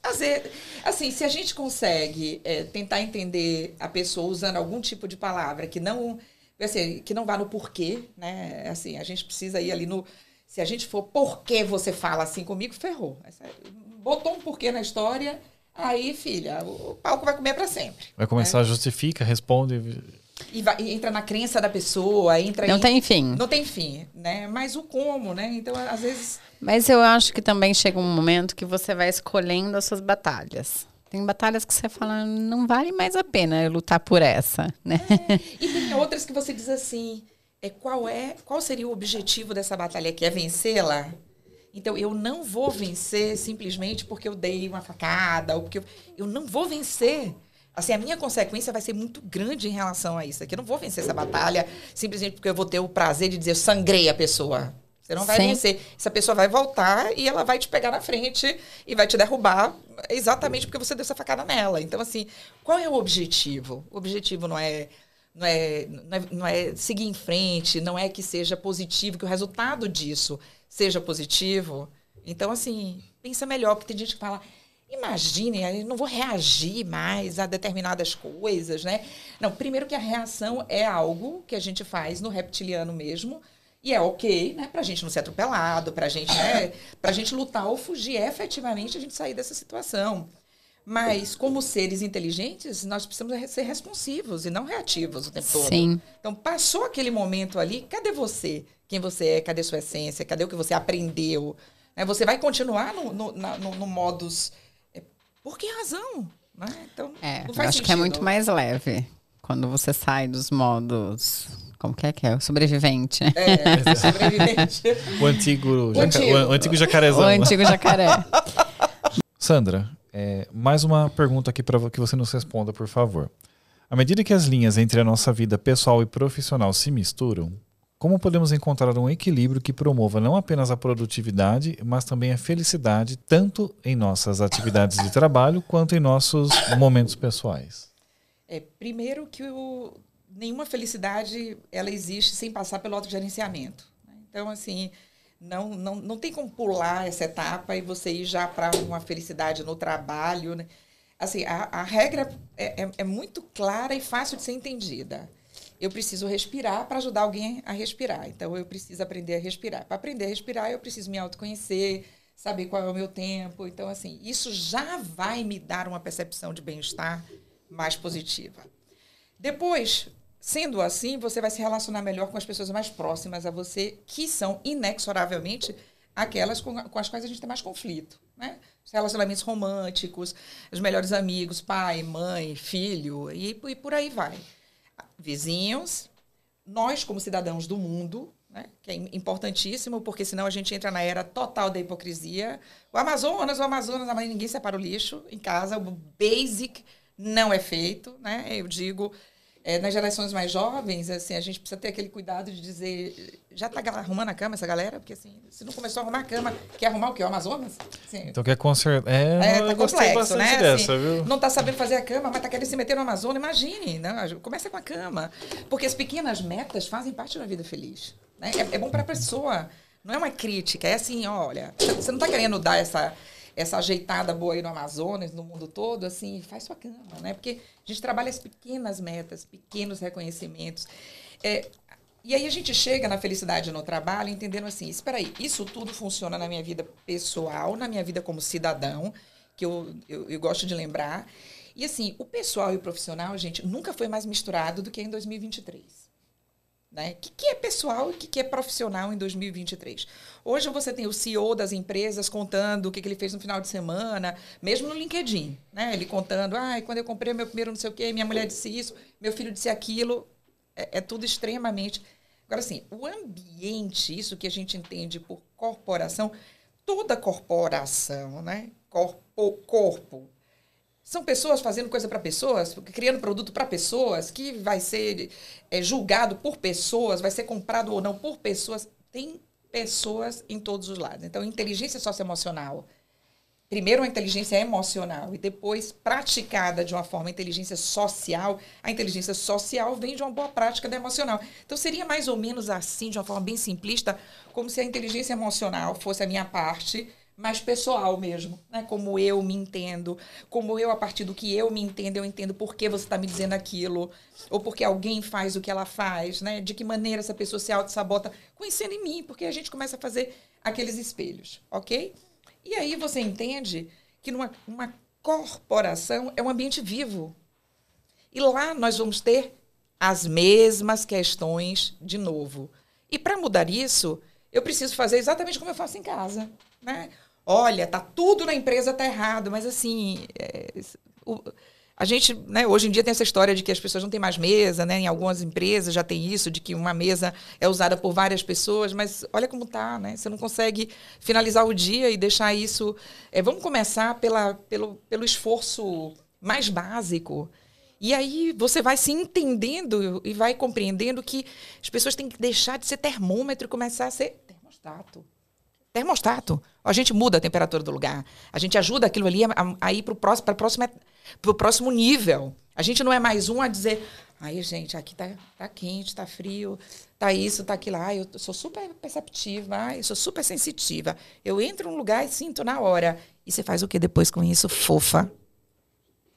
assim, se a gente consegue é, tentar entender a pessoa usando algum tipo de palavra que não, assim, que não vá no porquê, né? Assim, a gente precisa ir ali no. Se a gente for, por que você fala assim comigo, ferrou. Botou um porquê na história, aí, filha, o palco vai comer para sempre. Vai começar, né? justifica, responde. E, vai, entra na crença da pessoa, entra Não em, tem fim. Não tem fim, né? Mas o como, né? Então, às vezes mas eu acho que também chega um momento que você vai escolhendo as suas batalhas. Tem batalhas que você fala, não vale mais a pena lutar por essa, né? É, e tem outras que você diz assim, é, qual é, qual seria o objetivo dessa batalha que é vencê-la? Então eu não vou vencer simplesmente porque eu dei uma facada ou porque eu, eu não vou vencer. Assim, a minha consequência vai ser muito grande em relação a isso. Aqui eu não vou vencer essa batalha simplesmente porque eu vou ter o prazer de dizer sangrei a pessoa. Você não vai Sim. vencer. Essa pessoa vai voltar e ela vai te pegar na frente e vai te derrubar exatamente porque você deu essa facada nela. Então, assim, qual é o objetivo? O objetivo não é não é, não é, não é seguir em frente, não é que seja positivo, que o resultado disso seja positivo. Então, assim, pensa melhor, porque tem gente que fala, imagine, eu não vou reagir mais a determinadas coisas, né? Não, primeiro que a reação é algo que a gente faz no reptiliano mesmo, e é ok, né? Pra gente não ser atropelado, pra gente, né? Pra gente lutar ou fugir efetivamente a gente sair dessa situação. Mas, como seres inteligentes, nós precisamos ser responsivos e não reativos o tempo todo. Sim. Então, passou aquele momento ali, cadê você? Quem você é? Cadê sua essência? Cadê o que você aprendeu? Né? Você vai continuar no, no, no, no modus. Por que razão? Né? Então, é, eu acho sentido. que é muito mais leve quando você sai dos modos. Como que é que é? O sobrevivente. É, sobrevivente. *laughs* O antigo, jaca- antigo. o antigo jacarezão. O antigo jacaré. *laughs* Sandra, é, mais uma pergunta aqui para que você nos responda, por favor. À medida que as linhas entre a nossa vida pessoal e profissional se misturam, como podemos encontrar um equilíbrio que promova não apenas a produtividade, mas também a felicidade, tanto em nossas atividades de trabalho quanto em nossos momentos pessoais? É, primeiro que o- nenhuma felicidade ela existe sem passar pelo autogerenciamento. né? Então, assim, não, não, não tem como pular essa etapa e você ir já para uma felicidade no trabalho. Né? Assim, a, a regra é, é, é muito clara e fácil de ser entendida. Eu preciso respirar para ajudar alguém a respirar. Então, eu preciso aprender a respirar. Para aprender a respirar, eu preciso me autoconhecer, saber qual é o meu tempo. Então, assim, isso já vai me dar uma percepção de bem-estar mais positiva. Depois, sendo assim, você vai se relacionar melhor com as pessoas mais próximas a você, que são inexoravelmente aquelas com, com as quais a gente tem mais conflito. Né? Os relacionamentos românticos, os melhores amigos, pai, mãe, filho, e, e por aí vai. Vizinhos, nós, como cidadãos do mundo, né, que é im- importantíssimo, porque senão a gente entra na era total da hipocrisia. O Amazonas, o Amazonas, ninguém separa o lixo em casa, o basic não é feito, né? Eu digo, é, nas gerações mais jovens, assim, a gente precisa ter aquele cuidado de dizer, já está arrumando a cama essa galera? Porque assim, se não começou a arrumar a cama, quer arrumar o quê? O Amazonas? Assim, Então quer consertar. É, é, tá complexo, né? dessa, Assim? Não tá sabendo fazer a cama, mas tá querendo se meter no Amazonas. Imagine, né? Começa com a cama. Porque as pequenas metas fazem parte da vida feliz. Né? É, é bom para a pessoa. Não é uma crítica, é assim, olha, você não tá querendo dar essa, essa ajeitada boa aí no Amazonas, no mundo todo, assim, faz sua cama, né? Porque a gente trabalha as pequenas metas, pequenos reconhecimentos. É, e aí a gente chega na felicidade no trabalho entendendo assim, espera aí, isso tudo funciona na minha vida pessoal, na minha vida como cidadão, que eu, eu, eu gosto de lembrar. E assim, o pessoal e o profissional, gente, nunca foi mais misturado do que em 2023. Né? O que, é pessoal e o que, que é profissional em 2023? Hoje você tem o CEO das empresas contando o que, que ele fez no final de semana, mesmo no LinkedIn. Né? Ele contando, ah, quando eu comprei meu primeiro não sei o quê, minha mulher disse isso, meu filho disse aquilo. É, é tudo extremamente. Agora, assim, o ambiente, isso que a gente entende por corporação, toda corporação, né? Corpo, corpo, são pessoas fazendo coisa para pessoas, criando produto para pessoas, que vai ser é, julgado por pessoas, vai ser comprado ou não por pessoas. Tem pessoas em todos os lados. Então, inteligência socioemocional. Primeiro, a inteligência emocional e depois, praticada de uma forma inteligência social, a inteligência social vem de uma boa prática da emocional. Então, seria mais ou menos assim, de uma forma bem simplista, como se a inteligência emocional fosse a minha parte mais pessoal mesmo, né? Como eu me entendo, como eu, a partir do que eu me entendo, eu entendo por que você está me dizendo aquilo, ou porque alguém faz o que ela faz, né? De que maneira essa pessoa se auto-sabota, conhecendo em mim, porque a gente começa a fazer aqueles espelhos, ok? E aí você entende que numa uma corporação é um ambiente vivo. E lá nós vamos ter as mesmas questões de novo. E para mudar isso, eu preciso fazer exatamente como eu faço em casa, né? Olha, tá tudo na empresa tá errado, mas assim, é, o, a gente, né, hoje em dia tem essa história de que as pessoas não têm mais mesa, né? Em algumas empresas já tem isso, de que uma mesa é usada por várias pessoas, mas olha como tá, né? Você não consegue finalizar o dia e deixar isso. É, vamos começar pela, pelo, pelo esforço mais básico. E aí você vai se entendendo e vai compreendendo que as pessoas têm que deixar de ser termômetro e começar a ser termostato. Termostato. A gente muda a temperatura do lugar. A gente ajuda aquilo ali a, a ir para o próximo, pro próximo nível. A gente não é mais um a dizer, aí, gente, aqui tá, tá quente, tá frio, tá isso, tá aquilo. Ah, eu sou super perceptiva, ah, eu sou super sensitiva. Eu entro num lugar e sinto na hora. E você faz o que depois com isso? Fofa.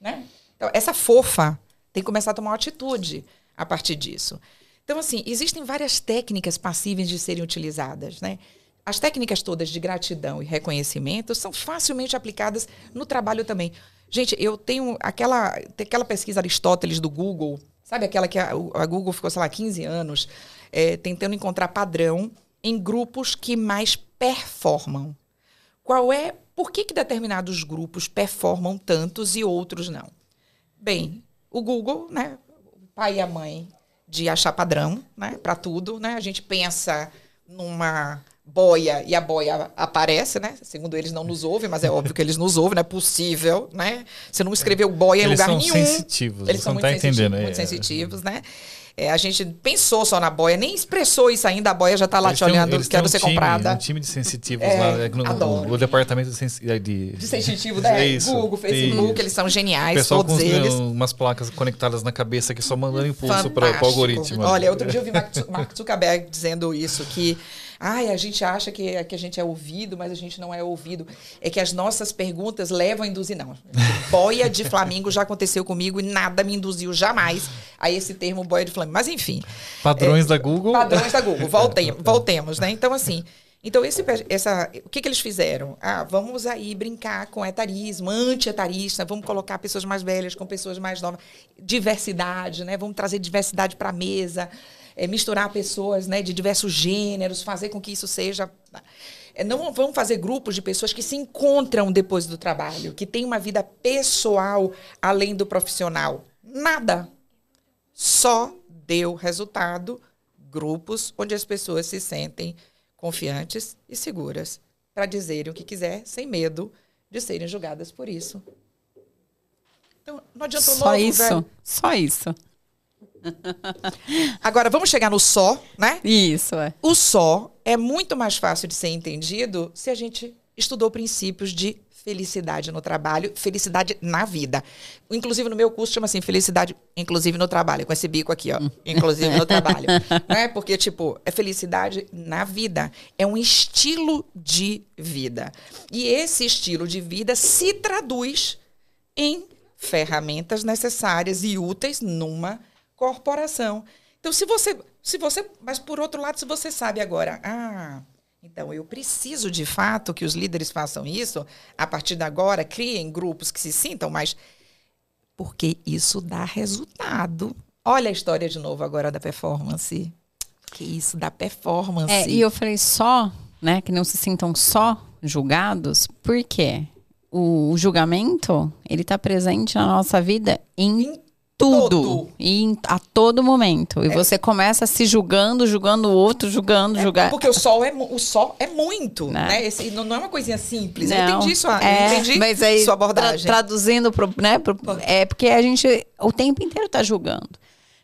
Né? Então, essa fofa tem que começar a tomar uma atitude a partir disso. Então, assim, existem várias técnicas passíveis de serem utilizadas, né? As técnicas todas de gratidão e reconhecimento são facilmente aplicadas no trabalho também. Gente, eu tenho aquela, aquela pesquisa Aristóteles do Google, sabe aquela que a, a Google ficou, sei lá, 15 anos é, tentando encontrar padrão em grupos que mais performam. Qual é, por que, que determinados grupos performam tantos e outros não? Bem, o Google, né, pai e a mãe de achar padrão, né, para tudo, né? A gente pensa numa boia e a boia aparece, né? Segundo eles não nos ouvem, mas é *laughs* óbvio que eles nos ouvem, não é possível, né? Você não escreveu boia em Eles lugar são nenhum. sensitivos, Eles são não muito, tá sensitivos, muito é. sensitivos, né? É, a gente pensou só na boia, nem expressou isso ainda, a boia já tá lá Eles te um- olhando, eles têm quero um ser time, comprada. Um time de sensitivos É, lá é, no, no departamento de, sensi- de, De sensitivo, né? *laughs* Isso, Google, Facebook, isso. eles são O geniais, pessoal com todos uns- eles. umas placas conectadas na cabeça que só mandando impulso para o algoritmo. Olha, outro dia eu vi Mark Zuckerberg dizendo isso, que ai, a gente acha que, que a gente é ouvido, mas a gente não é ouvido. É que as nossas perguntas levam a induzir. Não, boia de Flamengo já aconteceu comigo e nada me induziu jamais a esse termo boia de Flamengo. Mas enfim, Padrões da Google. padrões da Google. Voltem, voltemos, né? Então, assim, então esse, essa, o que, que eles fizeram? Ah, vamos aí brincar com etarismo, anti-etarista, vamos colocar pessoas mais velhas com pessoas mais novas, diversidade, né? Vamos trazer diversidade para a mesa, eh, misturar pessoas né, de diversos gêneros, fazer com que isso seja. eh, Não vamos fazer grupos de pessoas que se encontram depois do trabalho, que têm uma vida pessoal além do profissional. Nada só deu resultado grupos onde as pessoas se sentem confiantes e seguras para dizerem o que quiser, sem medo de serem julgadas por isso. Então, não adiantou Só novo, isso. velho. Só isso. *laughs* Agora, vamos chegar no só, né? Isso, é. O só é muito mais fácil de ser entendido se a gente estudou princípios de felicidade no trabalho, felicidade na vida. Inclusive no meu curso chama assim, felicidade inclusive no trabalho, com esse bico aqui, ó, *laughs* inclusive no trabalho, né? Porque tipo, é felicidade na vida, é um estilo de vida. E esse estilo de vida se traduz em ferramentas necessárias e úteis numa corporação. Então, se você, se você, mas por outro lado, se você sabe agora, ah, então eu preciso de fato que os líderes façam isso, a partir de agora criem grupos que se sintam mais porque isso dá resultado. Olha a história de novo agora da performance. Que isso dá performance. É, e eu falei só, né, que não se sintam só julgados, por quê? O, o julgamento, ele tá presente na nossa vida Em tudo, todo. e a todo momento. E você começa se julgando, julgando o outro, julgando, É, julgar. Porque o sol é, o sol é muito, Né? né? Esse, não, não é uma coisinha simples. eu Não, entendi sua, eu é, entendi mas aí, sua tra- abordagem. traduzindo, pro, né, pro- é porque a gente o tempo inteiro tá julgando.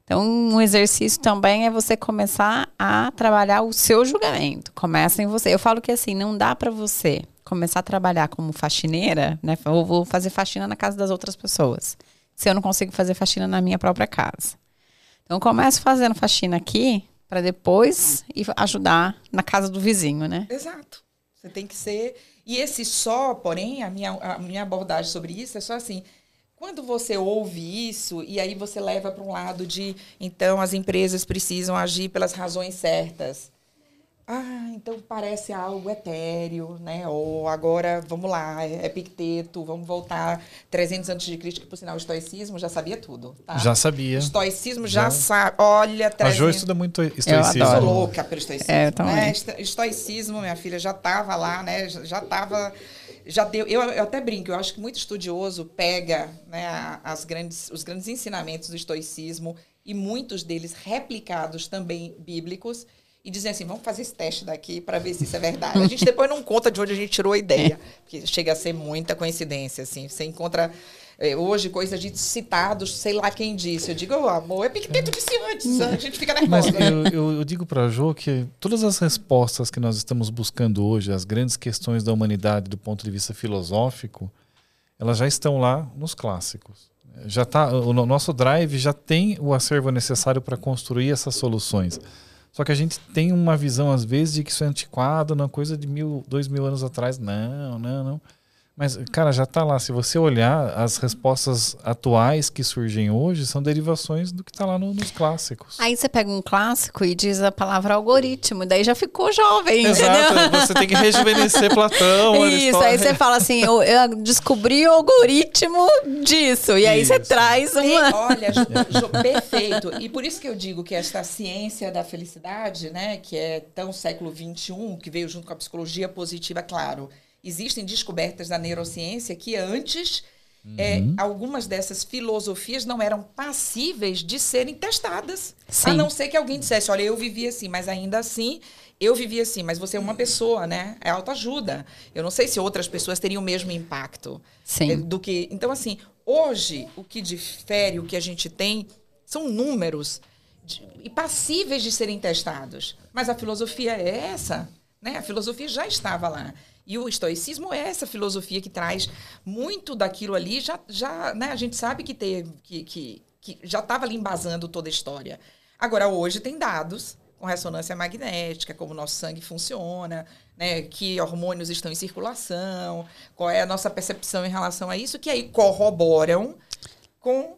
Então, um exercício também é você começar a trabalhar o seu julgamento. Começa em você. Eu falo que assim, não dá para você começar a trabalhar como faxineira, né? Eu vou fazer faxina na casa das outras pessoas. Se eu não consigo fazer faxina na minha própria casa. Então, eu começo fazendo faxina aqui para depois ir ajudar na casa do vizinho, né? Exato. Você tem que ser. E esse só, porém, a minha, a minha abordagem sobre isso é só assim. Quando você ouve isso e aí você leva para um lado de então as empresas precisam agir pelas razões certas. Ah, então parece algo etéreo, né? Ou agora, vamos lá, é Epicteto, vamos voltar 300 antes de Cristo, que por sinal o estoicismo já sabia tudo, tá? Já sabia. O estoicismo já, Já. sabe. Olha, A 300... Jo estuda muito adoro. estoicismo. Sou louca pelo estoicismo. É, eu também. né? Esto- Estoicismo, minha filha, já estava lá, né? Já- estava. Já deu. Eu, eu até brinco, eu acho que muito estudioso pega né, a- as grandes, os grandes ensinamentos do estoicismo e muitos deles replicados também bíblicos e dizem assim: vamos fazer esse teste daqui para ver se isso é verdade. A gente depois não conta de onde a gente tirou a ideia, porque chega a ser muita coincidência. Assim. Você encontra. eh, Hoje, coisas de citados, sei lá quem disse. Eu digo, oh, amor, Epicteto disse antes. A gente fica Mas nervosa. né? eu, eu, eu digo para a Jo que todas as respostas que nós estamos buscando hoje, as grandes questões da humanidade do ponto de vista filosófico, elas já estão lá nos clássicos. Já tá, o no- nosso drive já tem o acervo necessário para construir essas soluções. Só que a gente tem uma visão, às vezes, de que isso é antiquado, uma coisa de mil, dois mil anos atrás. Não, não, não. Mas, cara, já está lá. Se você olhar, as respostas atuais que surgem hoje são derivações do que está lá no- nos clássicos. Aí você pega um clássico e diz a palavra algoritmo, daí já ficou jovem, entendeu? Exato, você tem que rejuvenescer *laughs* Platão, Isso, aí você fala assim, eu, eu descobri o algoritmo disso. E aí você Isso. traz Tem- uma. olha, Jo- *laughs* Jo, perfeito. E por isso que eu digo que esta ciência da felicidade, né, que é tão século XXI, que veio junto com a psicologia positiva, claro, existem descobertas da neurociência que antes é, algumas dessas filosofias não eram passíveis de serem testadas. Sim. A não ser que alguém dissesse, olha, eu vivi assim, mas ainda assim, eu vivi assim, mas você é uma pessoa, né? É autoajuda. Eu não sei se outras pessoas teriam o mesmo impacto. Sim. é, Do que. Então, assim, hoje, o que difere, o que a gente tem, são números e passíveis de serem testados. Mas a filosofia é essa, né? A filosofia já estava lá. E o estoicismo é essa filosofia que traz muito daquilo ali, já, já né? a gente sabe que, teve, que, que, que já estava ali embasando toda a história. Agora, hoje tem dados com ressonância magnética, como o nosso sangue funciona, né? que hormônios estão em circulação, qual é a nossa percepção em relação a isso, que aí corroboram com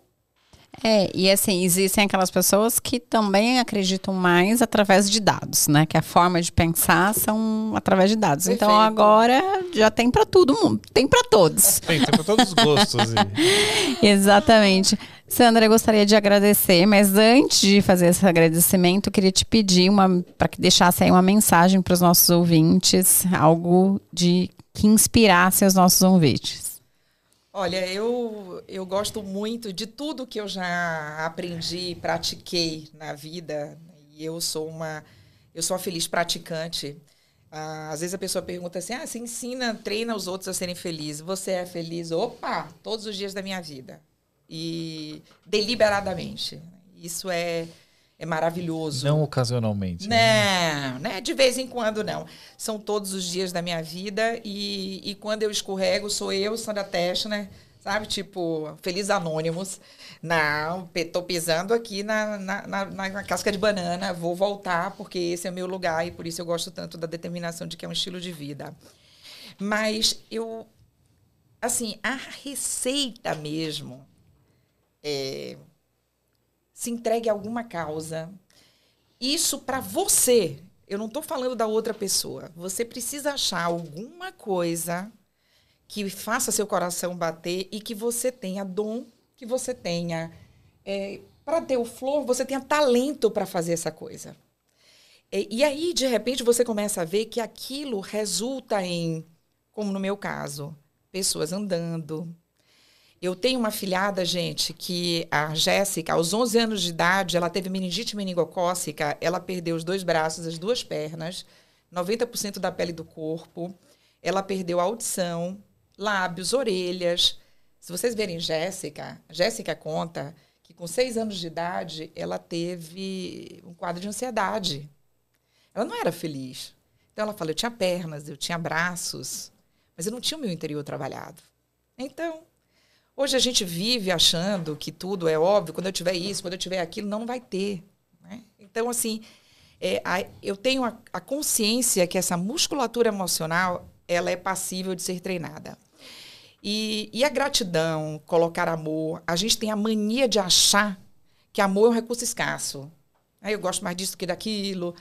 É, e assim, existem aquelas pessoas que também acreditam mais através de dados, né? Que a forma de pensar são através de dados. Então Perfeito. agora já tem para todo mundo, tem para todos. *laughs* Tem, tem pra todos os gostos. e- *laughs* Exatamente. Sandra, eu gostaria de agradecer, mas antes de fazer esse agradecimento, eu queria te pedir uma para que deixasse aí uma mensagem para os nossos ouvintes, algo de que inspirasse os nossos ouvintes. Olha, eu, eu gosto muito de tudo que eu já aprendi pratiquei na vida. E eu sou uma, eu sou uma feliz praticante. Ah, às vezes a pessoa pergunta assim: ah, você ensina, treina os outros a serem felizes. Você é feliz? Opa, todos os dias da minha vida. E deliberadamente. Isso é, é maravilhoso. Não ocasionalmente. né? Não, né? De vez em quando não. São todos os dias da minha vida e, e quando eu escorrego, sou eu, Sandra Teschner, sabe? Tipo, Feliz Anônimos. Não, tô pisando aqui na, na, na, na casca de banana, vou voltar porque esse é o meu lugar e por isso eu gosto tanto da determinação de que é um estilo de vida. Mas eu, assim, a receita mesmo é se entregue a alguma causa, isso para você. Eu não estou falando da outra pessoa. Você precisa achar alguma coisa que faça seu coração bater e que você tenha dom, que você tenha. para ter o flor, você tenha talento para fazer essa coisa. E, e aí, de repente, você começa a ver que aquilo resulta em, como no meu caso, pessoas andando, eu tenho uma filhada, gente, que a Jéssica, aos 11 anos de idade, ela teve meningite meningocócica, ela perdeu os dois braços, as duas pernas, 90% da pele do corpo, ela perdeu a audição, lábios, orelhas. Se vocês verem Jéssica, Jéssica conta que com seis anos de idade, ela teve um quadro de ansiedade. Ela não era feliz. Então ela fala, eu tinha pernas, eu tinha braços, mas eu não tinha o meu interior trabalhado. Então, Hoje a gente vive achando que tudo é óbvio, quando eu tiver isso, quando eu tiver aquilo, não, vai ter. Né? Então, assim, é, a, eu tenho a, a, consciência que essa musculatura emocional ela é passível de ser treinada. E, e, a gratidão, colocar amor, a gente tem a mania de achar que amor é um recurso escasso. Aí eu gosto mais disso que daquilo.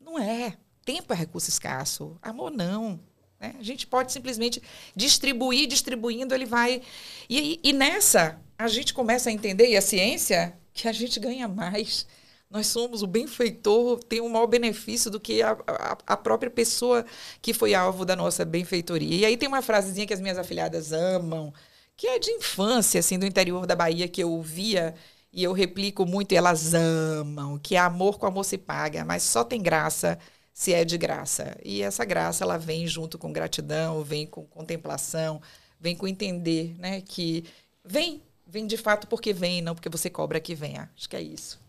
Não é. Tempo é recurso escasso. Amor não. Né? A gente pode simplesmente distribuir, distribuindo, ele vai. E, e nessa, a gente começa a entender, e a ciência, que a gente ganha mais. Nós somos o benfeitor, tem um maior benefício do que a, a, a, própria pessoa que foi alvo da nossa benfeitoria. E aí tem uma frasezinha que as minhas afilhadas amam, que é de infância, assim, do interior da Bahia, que eu ouvia e eu replico muito, e elas amam, que é amor com amor se paga, mas só tem graça se é de graça. E essa graça ela vem junto com gratidão, vem com contemplação, vem com entender, né, que vem, vem de fato porque vem, não porque você cobra que venha. Acho que é isso.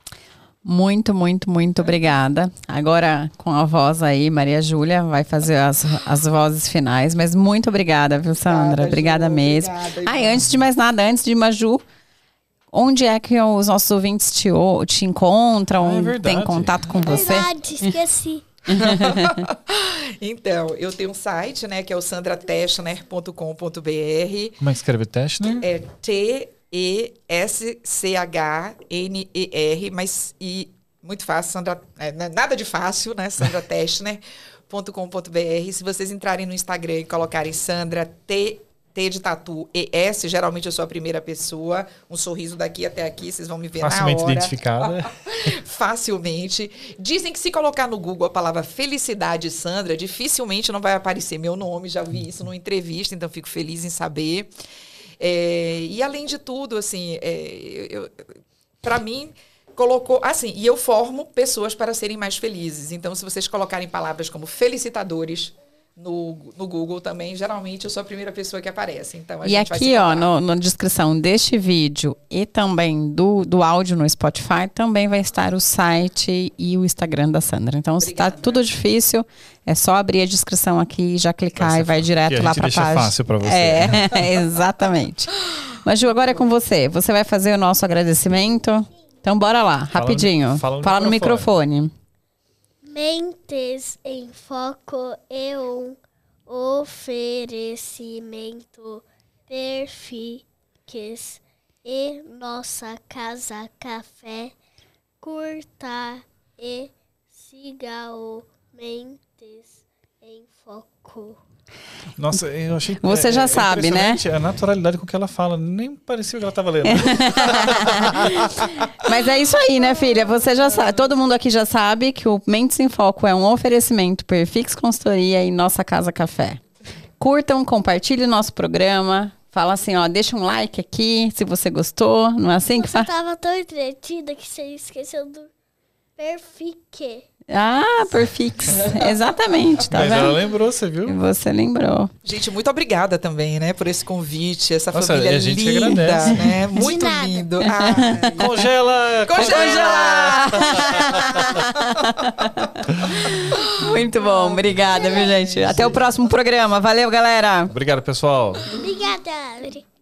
Muito, muito, muito obrigada. Agora, com a voz aí, Maria Júlia vai fazer as, as vozes finais, mas muito obrigada, viu, Sandra? Obrigada, obrigada Ju, mesmo. Obrigada, ah, e antes de mais nada, antes de Maju, onde é que os nossos ouvintes te, te encontram? Ah, é tem contato com você? Verdade, esqueci. *laughs* então, eu tenho um site, né, que é o sandratechner.com.br. Como é que escreve Teschner? É T-E-S-C-H-N-E-R, mas e muito fácil, Sandra, é, nada de fácil, né? sandratechner.com.br. Se vocês entrarem no Instagram e colocarem Sandra T T de tatu ES, geralmente eu sou a primeira pessoa. Um sorriso daqui até aqui, vocês vão me ver Facilmente na hora. identificada. *laughs* Facilmente. Dizem que se colocar no Google a palavra felicidade Sandra, dificilmente não vai aparecer meu nome. Já vi isso numa entrevista, então fico feliz em saber. É, e além de tudo, assim, é, para mim colocou assim e eu formo pessoas para serem mais felizes. Então, se vocês colocarem palavras como felicitadores no, no Google também, geralmente eu sou a primeira pessoa que aparece. Então, a E gente vai se aqui, ó, no, na descrição deste vídeo e também do, do áudio no Spotify, também vai estar o site e o Instagram da Sandra. Então, se tá Obrigada. tudo difícil, é só abrir a descrição aqui, já clicar e vai fácil, direto lá para a deixa página. fácil pra você. É, *laughs* exatamente. Mas, Ju, agora é com você. Você vai fazer o nosso agradecimento? Então, bora lá, Fala no- rapidinho. fala no Fala no microfone. Mentes em Foco é um oferecimento Perfix e nossa casa café. Curta e siga o Mentes em Foco. Nossa, eu achei. Você já sabe, né? A naturalidade com que ela fala. Nem parecia que ela estava lendo. *laughs* Mas é isso aí, né, filha? Você já sabe, todo mundo aqui já sabe que o Mentes em Foco é um oferecimento Perfix Consultoria e Nossa Casa Café. Curtam, compartilhem o nosso programa. Fala assim, ó, deixa um like aqui se você gostou. Não é assim que Você faz? tava tão entretida que você esqueceu do Perfix. Ah, Perfix. *laughs* Exatamente, tá Mas ela vendo? lembrou, você viu? Você lembrou. Gente, muito obrigada também, né, por esse convite, essa Nossa, família a gente que linda, agradece. né? Muito lindo. Ai. *laughs* Congela! Congela! *laughs* Muito bom, obrigada, viu, gente? Até o próximo programa. Valeu, galera. Obrigado, pessoal. Obrigada.